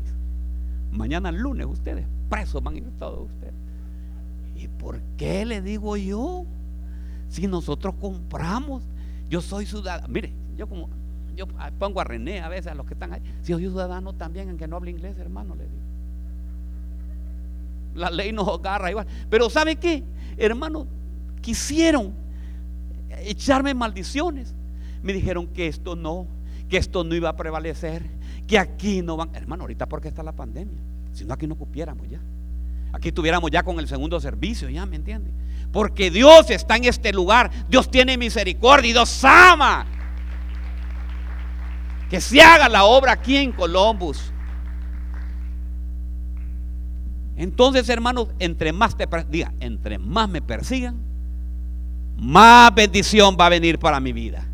Mañana lunes ustedes, presos van a ir todos ustedes. ¿Y por qué le digo yo? Si nosotros compramos, yo soy ciudadano. Mire, yo como yo pongo a René a veces a los que están ahí. Si soy ciudadano también en que no hable inglés, hermano, le digo. La ley nos agarra igual. Pero ¿sabe qué? Hermano, quisieron echarme maldiciones. Me dijeron que esto no, que esto no iba a prevalecer, que aquí no van. Hermano, ahorita porque está la pandemia. Si no, aquí no cupiéramos ya. Aquí estuviéramos ya con el segundo servicio, ya, ¿me entiende? Porque Dios está en este lugar. Dios tiene misericordia y Dios ama. Que se haga la obra aquí en Columbus. Entonces, hermanos, entre más te diga, entre más me persigan, más bendición va a venir para mi vida.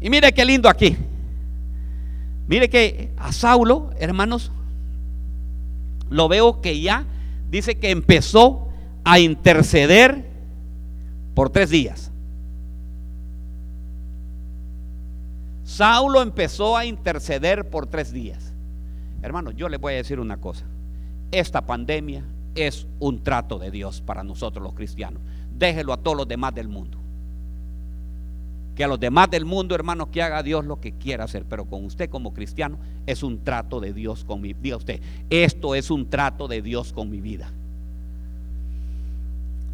Y mire qué lindo aquí. Mire que a Saulo, hermanos, lo veo que ya dice que empezó a interceder por tres días. Saulo empezó a interceder por tres días. Hermanos, yo les voy a decir una cosa. Esta pandemia es un trato de Dios para nosotros los cristianos. Déjelo a todos los demás del mundo. Que a los demás del mundo, hermanos, que haga Dios lo que quiera hacer. Pero con usted como cristiano es un trato de Dios con mi vida. usted, esto es un trato de Dios con mi vida.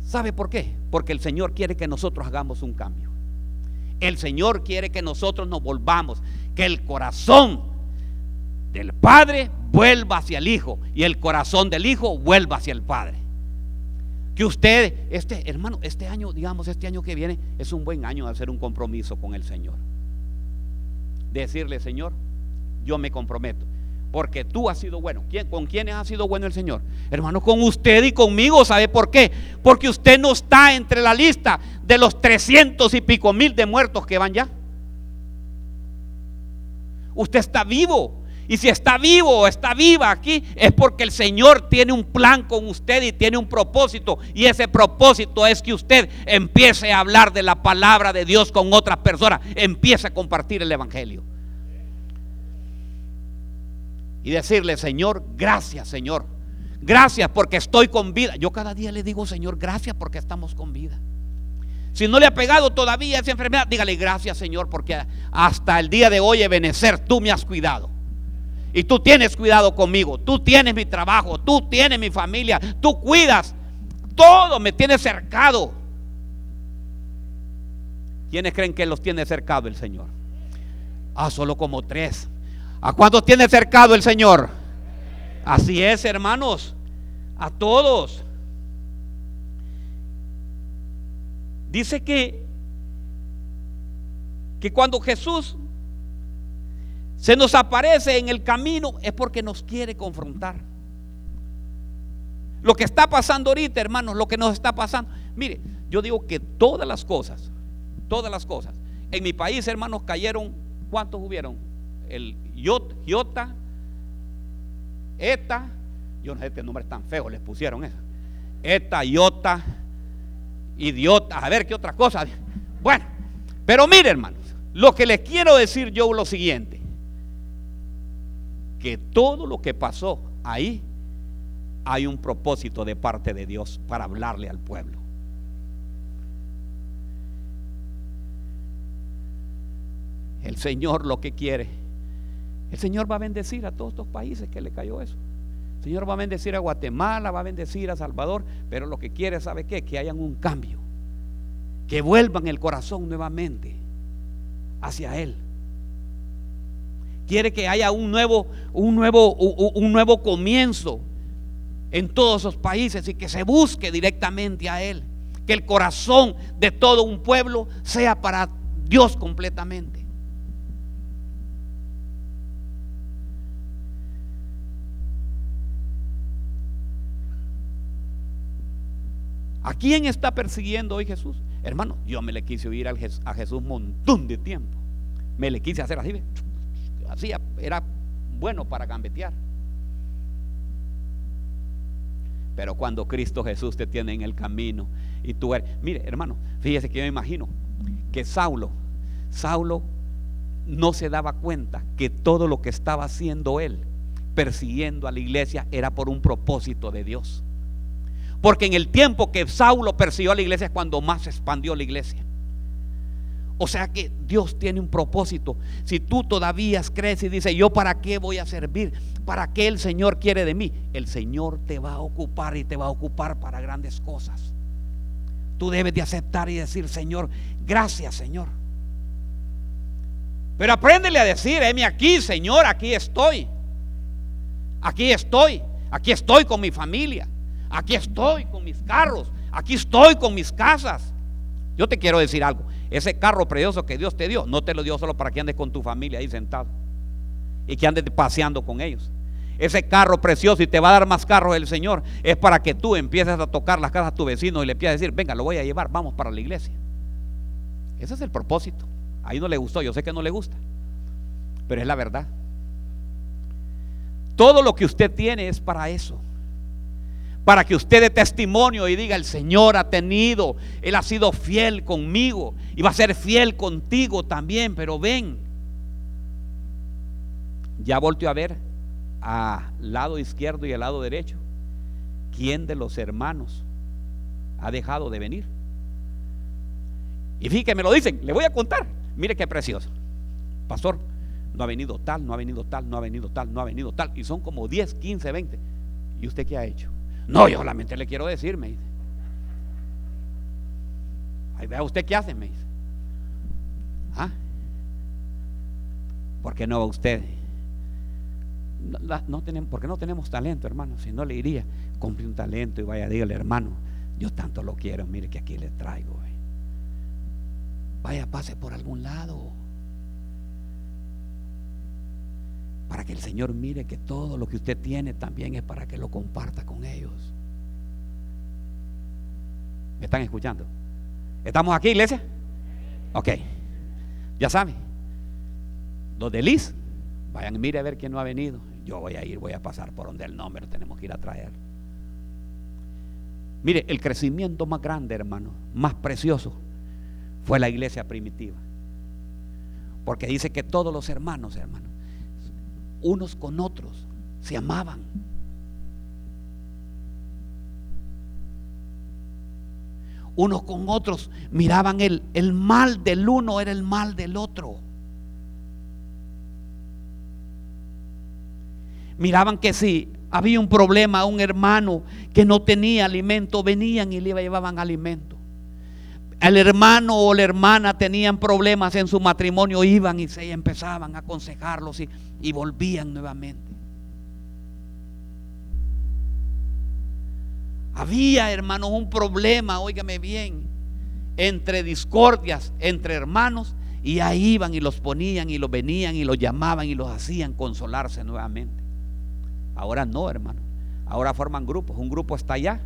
¿Sabe por qué? Porque el Señor quiere que nosotros hagamos un cambio. El Señor quiere que nosotros nos volvamos, que el corazón del Padre vuelva hacia el Hijo y el corazón del Hijo vuelva hacia el Padre. Que usted, este hermano, este año, digamos, este año que viene, es un buen año de hacer un compromiso con el Señor. Decirle, Señor, yo me comprometo. Porque tú has sido bueno. ¿Con quiénes ha sido bueno el Señor? Hermano, con usted y conmigo. ¿Sabe por qué? Porque usted no está entre la lista de los trescientos y pico mil de muertos que van ya. Usted está vivo. Y si está vivo o está viva aquí, es porque el Señor tiene un plan con usted y tiene un propósito. Y ese propósito es que usted empiece a hablar de la palabra de Dios con otras personas. Empiece a compartir el Evangelio y decirle, Señor, gracias, Señor. Gracias porque estoy con vida. Yo cada día le digo, Señor, gracias porque estamos con vida. Si no le ha pegado todavía esa enfermedad, dígale gracias, Señor, porque hasta el día de hoy, Ebenecer, tú me has cuidado. Y tú tienes cuidado conmigo, tú tienes mi trabajo, tú tienes mi familia, tú cuidas, todo me tiene cercado. ¿Quiénes creen que los tiene cercado el Señor? Ah, solo como tres. ¿A cuántos tiene cercado el Señor? Así es, hermanos. A todos. Dice que que cuando Jesús se nos aparece en el camino es porque nos quiere confrontar. Lo que está pasando ahorita, hermanos, lo que nos está pasando. Mire, yo digo que todas las cosas, todas las cosas. En mi país, hermanos, cayeron, ¿cuántos hubieron? El Iota, Eta, yo no sé qué nombre tan feo les pusieron eso. Eta, Iota, idiota, a ver qué otra cosa. Bueno, pero mire, hermanos, lo que les quiero decir yo es lo siguiente: que todo lo que pasó ahí hay un propósito de parte de Dios para hablarle al pueblo. El Señor lo que quiere, el Señor va a bendecir a todos estos países que le cayó eso. El Señor va a bendecir a Guatemala, va a bendecir a Salvador, pero lo que quiere, ¿sabe qué? Que hayan un cambio, que vuelvan el corazón nuevamente hacia Él. Quiere que haya un nuevo, un nuevo, un nuevo comienzo en todos esos países y que se busque directamente a Él. Que el corazón de todo un pueblo sea para Dios completamente. ¿A quién está persiguiendo hoy Jesús? Hermano, yo me le quise oír a Jesús un montón de tiempo. Me le quise hacer así. Así era bueno para gambetear. Pero cuando Cristo Jesús te tiene en el camino y tú eres, mire hermano, fíjese que yo me imagino que Saulo, Saulo no se daba cuenta que todo lo que estaba haciendo él, persiguiendo a la iglesia, era por un propósito de Dios. Porque en el tiempo que Saulo persiguió a la iglesia es cuando más se expandió la iglesia. O sea que Dios tiene un propósito. Si tú todavía crees y dices, yo para qué voy a servir, para qué el Señor quiere de mí, el Señor te va a ocupar y te va a ocupar para grandes cosas. Tú debes de aceptar y decir, Señor, gracias Señor. Pero apréndele a decir, heme aquí, Señor, aquí estoy. Aquí estoy. Aquí estoy con mi familia. Aquí estoy con mis carros, aquí estoy con mis casas. Yo te quiero decir algo, ese carro precioso que Dios te dio, no te lo dio solo para que andes con tu familia ahí sentado y que andes paseando con ellos. Ese carro precioso y te va a dar más carros el Señor es para que tú empieces a tocar las casas a tu vecino y le empieces a decir, venga, lo voy a llevar, vamos para la iglesia. Ese es el propósito. Ahí no le gustó, yo sé que no le gusta, pero es la verdad. Todo lo que usted tiene es para eso para que usted dé testimonio y diga, el Señor ha tenido, Él ha sido fiel conmigo y va a ser fiel contigo también, pero ven. Ya volteó a ver al lado izquierdo y al lado derecho. ¿Quién de los hermanos ha dejado de venir? Y fíjate, me lo dicen, le voy a contar. Mire qué precioso. Pastor, no ha venido tal, no ha venido tal, no ha venido tal, no ha venido tal. Y son como 10, 15, 20. ¿Y usted qué ha hecho? No, yo solamente le quiero decir, me dice. Ahí vea usted qué hace, me dice. ¿Ah? ¿Por qué no va usted? No, tenemos, porque no tenemos talento, hermano. Si no le iría, compre un talento y vaya, dígale, hermano, yo tanto lo quiero, mire que aquí le traigo. Vaya, pase por algún lado. Para que el Señor mire que todo lo que usted tiene también es para que lo comparta con ellos. ¿Me están escuchando? ¿Estamos aquí, iglesia? Ok. Ya saben. Los de Liz, vayan, mire a ver quién no ha venido. Yo voy a ir, voy a pasar por donde el nombre tenemos que ir a traer. Mire, el crecimiento más grande, hermano, más precioso, fue la iglesia primitiva. Porque dice que todos los hermanos, hermanos, unos con otros, se amaban. Unos con otros miraban el, el mal del uno era el mal del otro. miraban que si había un problema, un hermano que no tenía alimento, venían y le llevaban alimento. El hermano o la hermana tenían problemas en su matrimonio, iban y se empezaban a aconsejarlos y, y volvían nuevamente. Había, hermanos, un problema, óigame bien, entre discordias, entre hermanos, y ahí iban y los ponían y los venían y los llamaban y los hacían consolarse nuevamente. Ahora no, hermano. Ahora forman grupos. Un grupo está allá.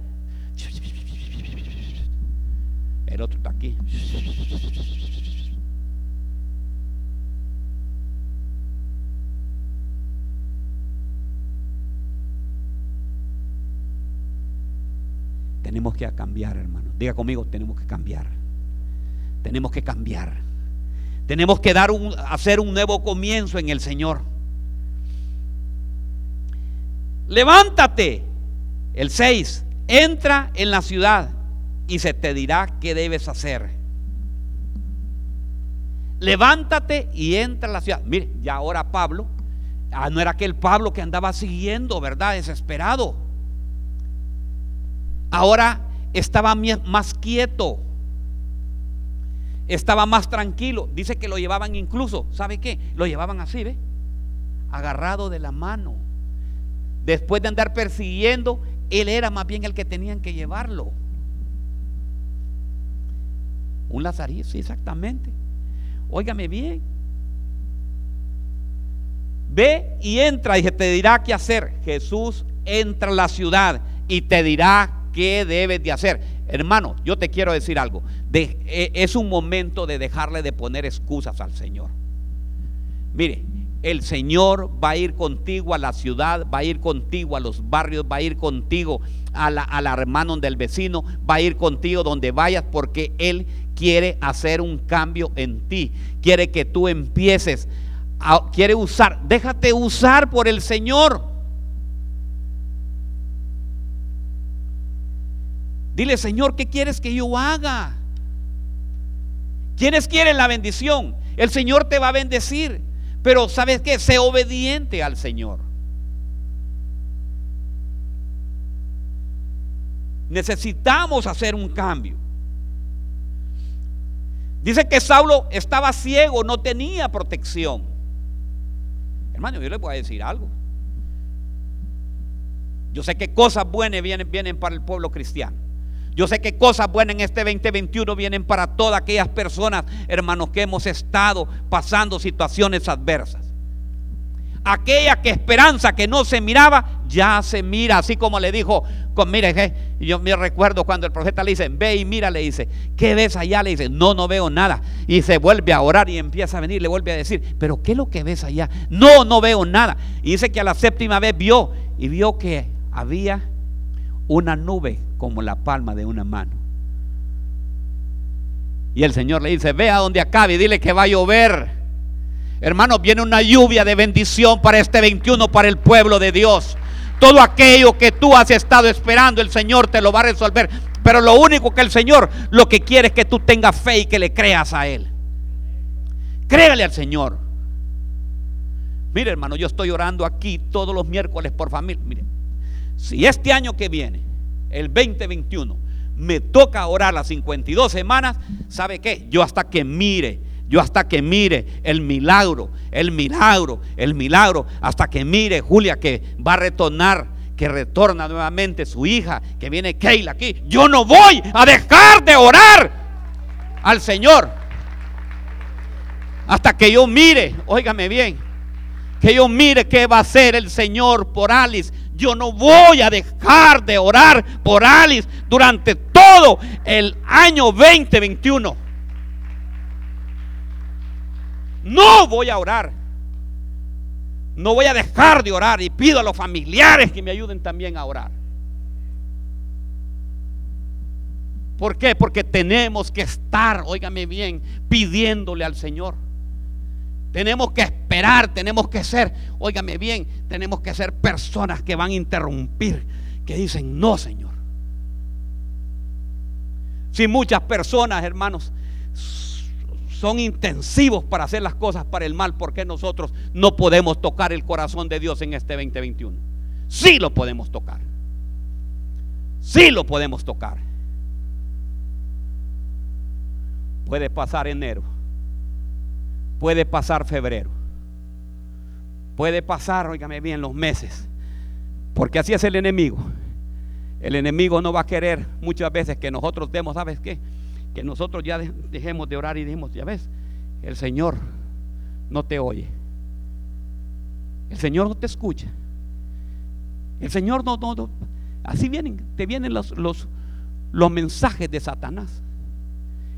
El otro está aquí. Tenemos que cambiar, hermano. Diga conmigo, tenemos que cambiar. Tenemos que cambiar. Tenemos que dar un, hacer un nuevo comienzo en el Señor. Levántate. El 6. Entra en la ciudad y se te dirá qué debes hacer. Levántate y entra en la ciudad. Mire, ya ahora Pablo, ah, no era aquel Pablo que andaba siguiendo, ¿verdad? Desesperado. Ahora estaba más quieto. Estaba más tranquilo. Dice que lo llevaban incluso, ¿sabe qué? Lo llevaban así, ¿ve? Agarrado de la mano. Después de andar persiguiendo, él era más bien el que tenían que llevarlo. Un lazarillo, sí, exactamente. Óigame bien. Ve y entra y te dirá qué hacer. Jesús entra a la ciudad y te dirá qué debes de hacer. Hermano, yo te quiero decir algo. E, es un momento de dejarle de poner excusas al Señor. Mire, el Señor va a ir contigo a la ciudad, va a ir contigo a los barrios, va a ir contigo a la, a del vecino, va a ir contigo donde vayas porque Él quiere hacer un cambio en ti. Quiere que tú empieces, a, quiere usar, déjate usar por el Señor. Dile, Señor, ¿qué quieres que yo haga? ¿Quiénes quieren la bendición? El Señor te va a bendecir. Pero ¿sabes qué? Sé obediente al Señor. Necesitamos hacer un cambio. Dice que Saulo estaba ciego, no tenía protección. Hermano, yo le voy a decir algo. Yo sé que cosas buenas vienen, vienen para el pueblo cristiano. Yo sé que cosas buenas en este 2021 vienen para todas aquellas personas, hermanos, que hemos estado pasando situaciones adversas. Aquella que esperanza que no se miraba, ya se mira, así como le dijo, con, mire, yo me recuerdo cuando el profeta le dice, ve y mira, le dice, ¿qué ves allá? Le dice, no, no veo nada. Y se vuelve a orar y empieza a venir, le vuelve a decir, pero ¿qué es lo que ves allá? No, no veo nada. Y dice que a la séptima vez vio y vio que había una nube como la palma de una mano. Y el Señor le dice, ve a donde acabe y dile que va a llover. Hermano, viene una lluvia de bendición para este 21, para el pueblo de Dios. Todo aquello que tú has estado esperando, el Señor te lo va a resolver. Pero lo único que el Señor lo que quiere es que tú tengas fe y que le creas a Él. Créale al Señor. Mire, hermano, yo estoy orando aquí todos los miércoles por familia. Mire, si este año que viene, el 2021, me toca orar las 52 semanas, ¿sabe qué? Yo hasta que mire, yo hasta que mire el milagro, el milagro, el milagro, hasta que mire Julia que va a retornar, que retorna nuevamente su hija, que viene Keila aquí. Yo no voy a dejar de orar al Señor. Hasta que yo mire, óigame bien, que yo mire qué va a hacer el Señor por Alice, yo no voy a dejar de orar por Alice durante todo el año 2021. No voy a orar. No voy a dejar de orar y pido a los familiares que me ayuden también a orar. ¿Por qué? Porque tenemos que estar, óigame bien, pidiéndole al Señor. Tenemos que esperar, tenemos que ser, óigame bien, tenemos que ser personas que van a interrumpir, que dicen, no, Señor. Si muchas personas, hermanos, son intensivos para hacer las cosas para el mal, ¿por qué nosotros no podemos tocar el corazón de Dios en este 2021? Sí lo podemos tocar. Sí lo podemos tocar. Puede pasar enero. Puede pasar febrero. Puede pasar, oígame bien, los meses. Porque así es el enemigo. El enemigo no va a querer muchas veces que nosotros demos, ¿sabes qué? Que nosotros ya dejemos de orar y dijimos, ya ves, el Señor no te oye. El Señor no te escucha. El Señor no, no, así vienen, te vienen los, los, los mensajes de Satanás.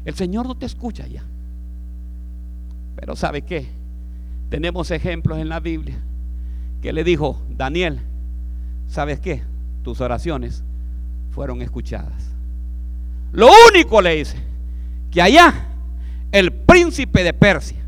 El Señor no te escucha ya. Pero ¿sabe qué? Tenemos ejemplos en la Biblia que le dijo, Daniel, ¿sabes qué? Tus oraciones fueron escuchadas. Lo único le dice, que allá el príncipe de Persia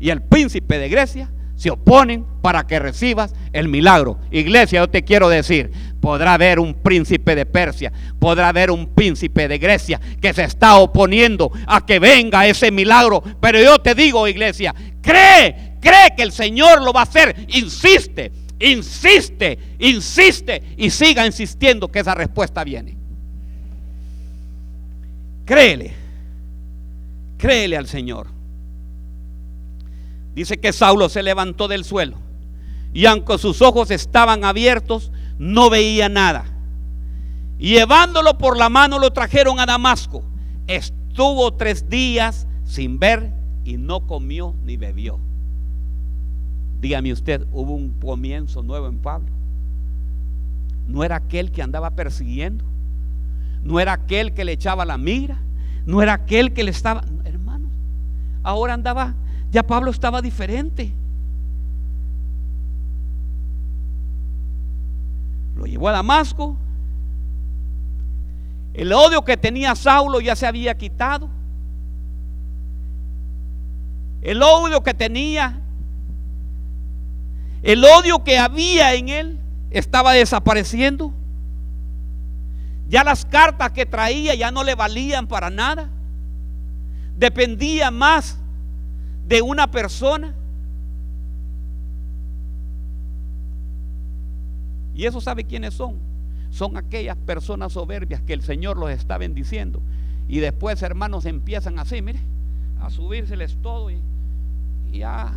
y el príncipe de Grecia se oponen para que recibas el milagro. Iglesia, yo te quiero decir, podrá haber un príncipe de Persia, podrá haber un príncipe de Grecia que se está oponiendo a que venga ese milagro. Pero yo te digo, iglesia, cree, cree que el Señor lo va a hacer. Insiste, insiste, insiste y siga insistiendo que esa respuesta viene. Créele, créele al Señor. Dice que Saulo se levantó del suelo y aunque sus ojos estaban abiertos, no veía nada. Y llevándolo por la mano lo trajeron a Damasco. Estuvo tres días sin ver y no comió ni bebió. Dígame usted, hubo un comienzo nuevo en Pablo. No era aquel que andaba persiguiendo. No era aquel que le echaba la mira. No era aquel que le estaba... Hermanos, ahora andaba ya Pablo estaba diferente. Lo llevó a Damasco. El odio que tenía Saulo ya se había quitado. El odio que tenía, el odio que había en él estaba desapareciendo. Ya las cartas que traía ya no le valían para nada. Dependía más de una persona. Y eso sabe quiénes son. Son aquellas personas soberbias que el Señor los está bendiciendo. Y después, hermanos, empiezan así, mire, a subírseles todo y, ya.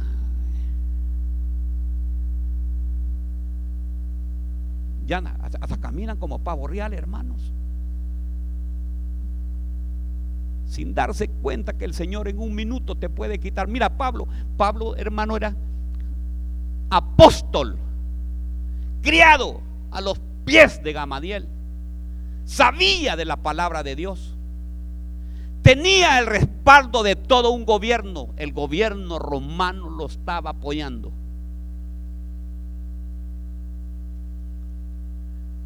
Ya hasta caminan como pavo real, hermanos. sin darse cuenta que el Señor en un minuto te puede quitar. Mira, Pablo, Pablo hermano era apóstol, criado a los pies de Gamadiel, sabía de la palabra de Dios, tenía el respaldo de todo un gobierno, el gobierno romano lo estaba apoyando.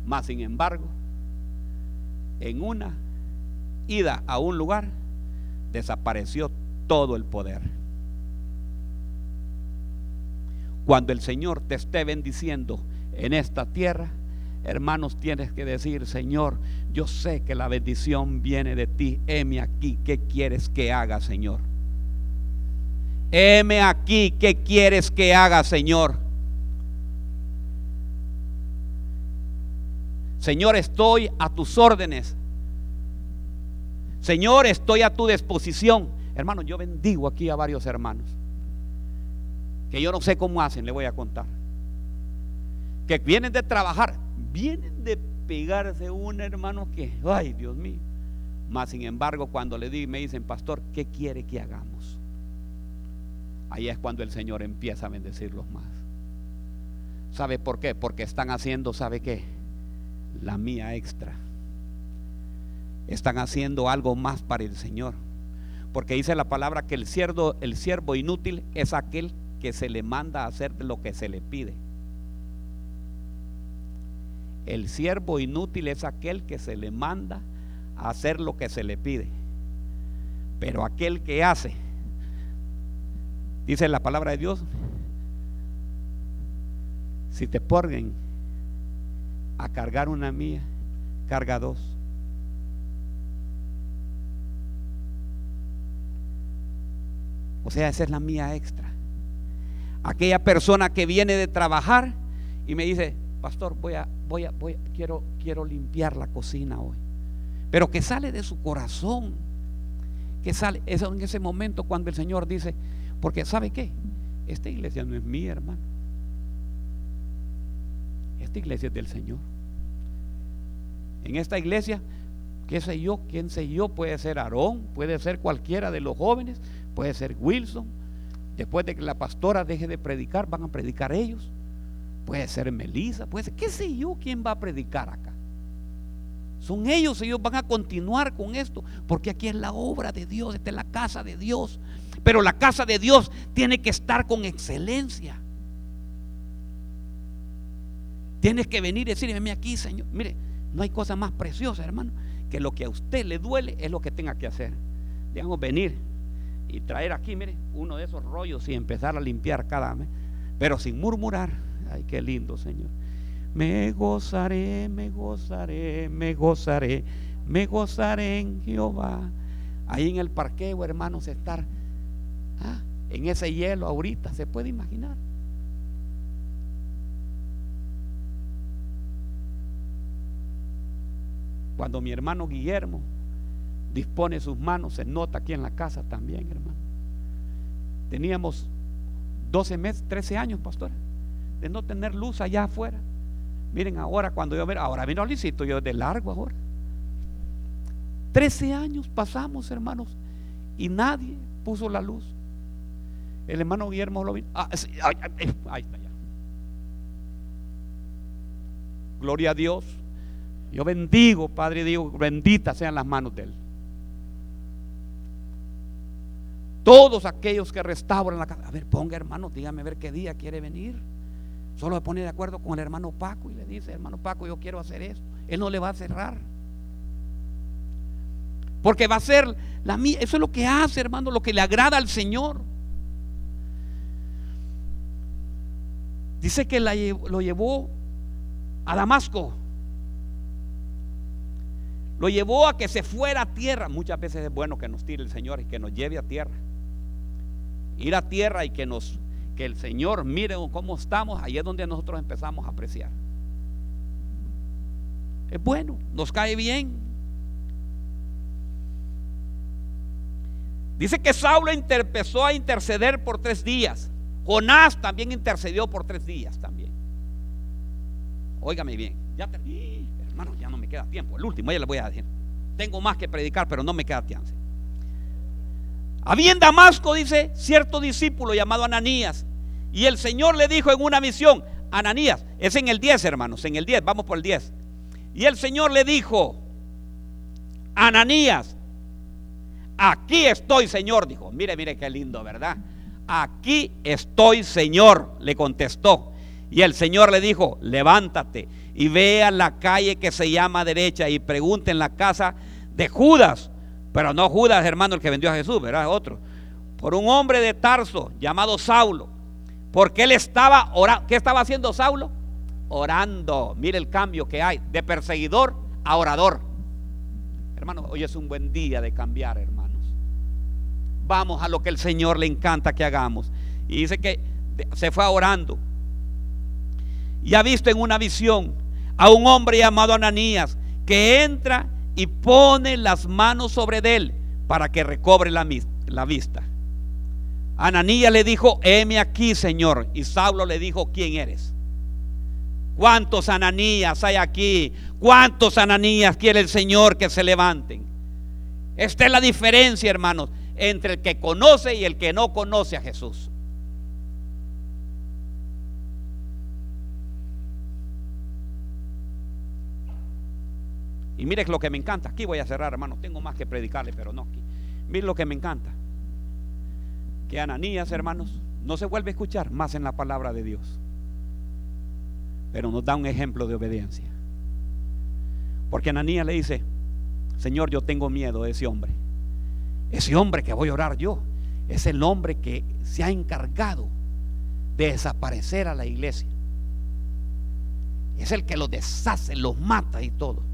Mas, sin embargo, en una ida a un lugar, desapareció todo el poder. Cuando el Señor te esté bendiciendo en esta tierra, hermanos, tienes que decir, Señor, yo sé que la bendición viene de ti. Heme aquí, ¿qué quieres que haga, Señor? Heme aquí, ¿qué quieres que haga, Señor? Señor, estoy a tus órdenes. Señor, estoy a tu disposición. Hermano, yo bendigo aquí a varios hermanos. Que yo no sé cómo hacen, le voy a contar. Que vienen de trabajar, vienen de pegarse un hermano que, ay Dios mío. Más sin embargo, cuando le di, me dicen, pastor, ¿qué quiere que hagamos? Ahí es cuando el Señor empieza a bendecirlos más. ¿Sabe por qué? Porque están haciendo, ¿sabe qué? La mía extra están haciendo algo más para el Señor. Porque dice la palabra que el siervo, el siervo inútil es aquel que se le manda a hacer lo que se le pide. El siervo inútil es aquel que se le manda a hacer lo que se le pide. Pero aquel que hace, dice la palabra de Dios, si te ponen a cargar una mía, carga dos. O sea, esa es la mía extra. Aquella persona que viene de trabajar y me dice, pastor, voy a, voy a, voy quiero, quiero limpiar la cocina hoy. Pero que sale de su corazón. Que sale, es en ese momento cuando el Señor dice, porque ¿sabe qué? Esta iglesia no es mía, hermano. Esta iglesia es del Señor. En esta iglesia, qué sé yo, quién sé yo, puede ser Aarón, puede ser cualquiera de los jóvenes, puede ser Wilson. Después de que la pastora deje de predicar, van a predicar ellos. Puede ser Melissa, puede ser, qué sé yo, quién va a predicar acá. Son ellos, ellos van a continuar con esto, porque aquí es la obra de Dios, esta es la casa de Dios. Pero la casa de Dios tiene que estar con excelencia. Tienes que venir y decirme aquí, Señor. Mire, no hay cosa más preciosa, hermano, que lo que a usted le duele es lo que tenga que hacer. Digamos, venir y traer aquí, mire, uno de esos rollos y empezar a limpiar cada mes, pero sin murmurar. Ay, qué lindo, Señor. Me gozaré, me gozaré, me gozaré, me gozaré en Jehová. Ahí en el parqueo, hermanos, estar ah, en ese hielo ahorita, se puede imaginar. Cuando mi hermano Guillermo dispone sus manos, se nota aquí en la casa también, hermano. Teníamos 12 meses, 13 años, pastor, de no tener luz allá afuera. Miren ahora cuando yo veo, ahora vino Licito, yo de largo ahora. 13 años pasamos, hermanos, y nadie puso la luz. El hermano Guillermo lo vino. Ah, ahí está ya. Gloria a Dios. Yo bendigo, Padre, digo, benditas sean las manos de Él. Todos aquellos que restauran la casa. A ver, ponga hermano, dígame a ver qué día quiere venir. Solo se pone de acuerdo con el hermano Paco y le dice, hermano Paco, yo quiero hacer esto. Él no le va a cerrar. Porque va a ser la mía. Eso es lo que hace, hermano, lo que le agrada al Señor. Dice que lo llevó a Damasco lo llevó a que se fuera a tierra. Muchas veces es bueno que nos tire el Señor y que nos lleve a tierra. Ir a tierra y que nos que el Señor mire cómo estamos, ahí es donde nosotros empezamos a apreciar. Es bueno, nos cae bien. Dice que Saulo empezó a interceder por tres días. Jonás también intercedió por tres días también. Óigame bien, ya terminé hermano, ya no me queda tiempo. El último, ya le voy a decir. Tengo más que predicar, pero no me queda tiempo. Había en Damasco, dice, cierto discípulo llamado Ananías. Y el Señor le dijo en una visión, Ananías, es en el 10, hermanos, en el 10, vamos por el 10. Y el Señor le dijo, Ananías, aquí estoy, Señor, dijo. Mire, mire qué lindo, ¿verdad? Aquí estoy, Señor, le contestó. Y el Señor le dijo, levántate y ve a la calle que se llama derecha y pregunte en la casa de Judas, pero no Judas, hermano, el que vendió a Jesús, ¿verdad? Otro. Por un hombre de Tarso llamado Saulo. Porque él estaba orando. ¿Qué estaba haciendo Saulo? Orando. Mire el cambio que hay de perseguidor a orador. Hermanos, hoy es un buen día de cambiar, hermanos. Vamos a lo que el Señor le encanta que hagamos. Y dice que se fue orando y ha visto en una visión a un hombre llamado Ananías que entra y pone las manos sobre él para que recobre la, vista. Ananías le dijo, heme aquí, Señor. Y Saulo le dijo, ¿quién eres? ¿Cuántos Ananías hay aquí? ¿Cuántos Ananías quiere el Señor que se levanten? Esta es la diferencia, hermanos, entre el que conoce y el que no conoce a Jesús. Y mire lo que me encanta. Aquí voy a cerrar, hermano. Tengo más que predicarle, pero no aquí. Mire lo que me encanta. Que Ananías, hermanos, no se vuelve a escuchar más en la palabra de Dios. Pero nos da un ejemplo de obediencia. Porque Ananías le dice, Señor, yo tengo miedo de ese hombre. Ese hombre que voy a orar yo es el hombre que se ha encargado de desaparecer a la iglesia. Es el que los deshace, los mata y todo.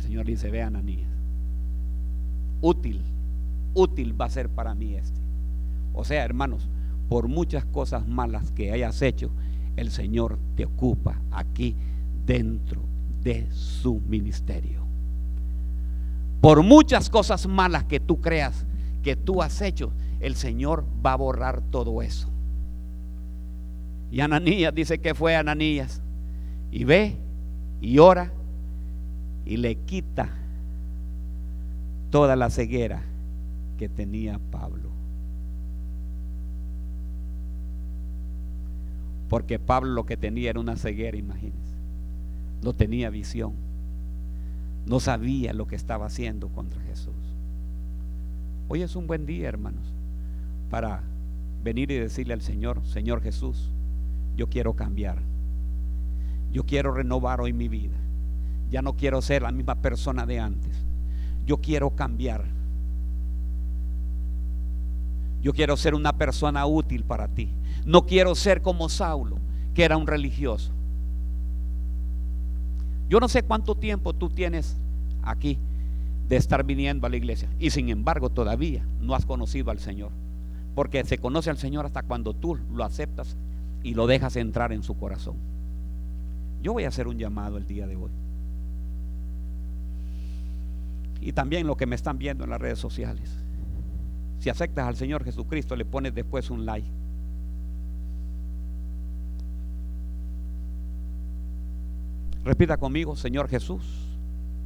Señor dice, ve Ananías, útil, útil va a ser para mí este. O sea, hermanos, por muchas cosas malas que hayas hecho, el Señor te ocupa aquí dentro de su ministerio. Por muchas cosas malas que tú creas que tú has hecho, el Señor va a borrar todo eso. Y Ananías dice que fue Ananías. Y ve y ora y le quita toda la ceguera que tenía Pablo. Porque Pablo lo que tenía era una ceguera, imagínense. No tenía visión. No sabía lo que estaba haciendo contra Jesús. Hoy es un buen día, hermanos, para venir y decirle al Señor, Señor Jesús, yo quiero cambiar. Yo quiero renovar hoy mi vida. Ya no quiero ser la misma persona de antes. Yo quiero cambiar. Yo quiero ser una persona útil para ti. No quiero ser como Saulo, que era un religioso. Yo no sé cuánto tiempo tú tienes aquí de estar viniendo a la iglesia y sin embargo todavía no has conocido al Señor. Porque se conoce al Señor hasta cuando tú lo aceptas y lo dejas entrar en su corazón. Yo voy a hacer un llamado el día de hoy. Y también lo que me están viendo en las redes sociales. Si aceptas al Señor Jesucristo, le pones después un like. Repita conmigo, Señor Jesús,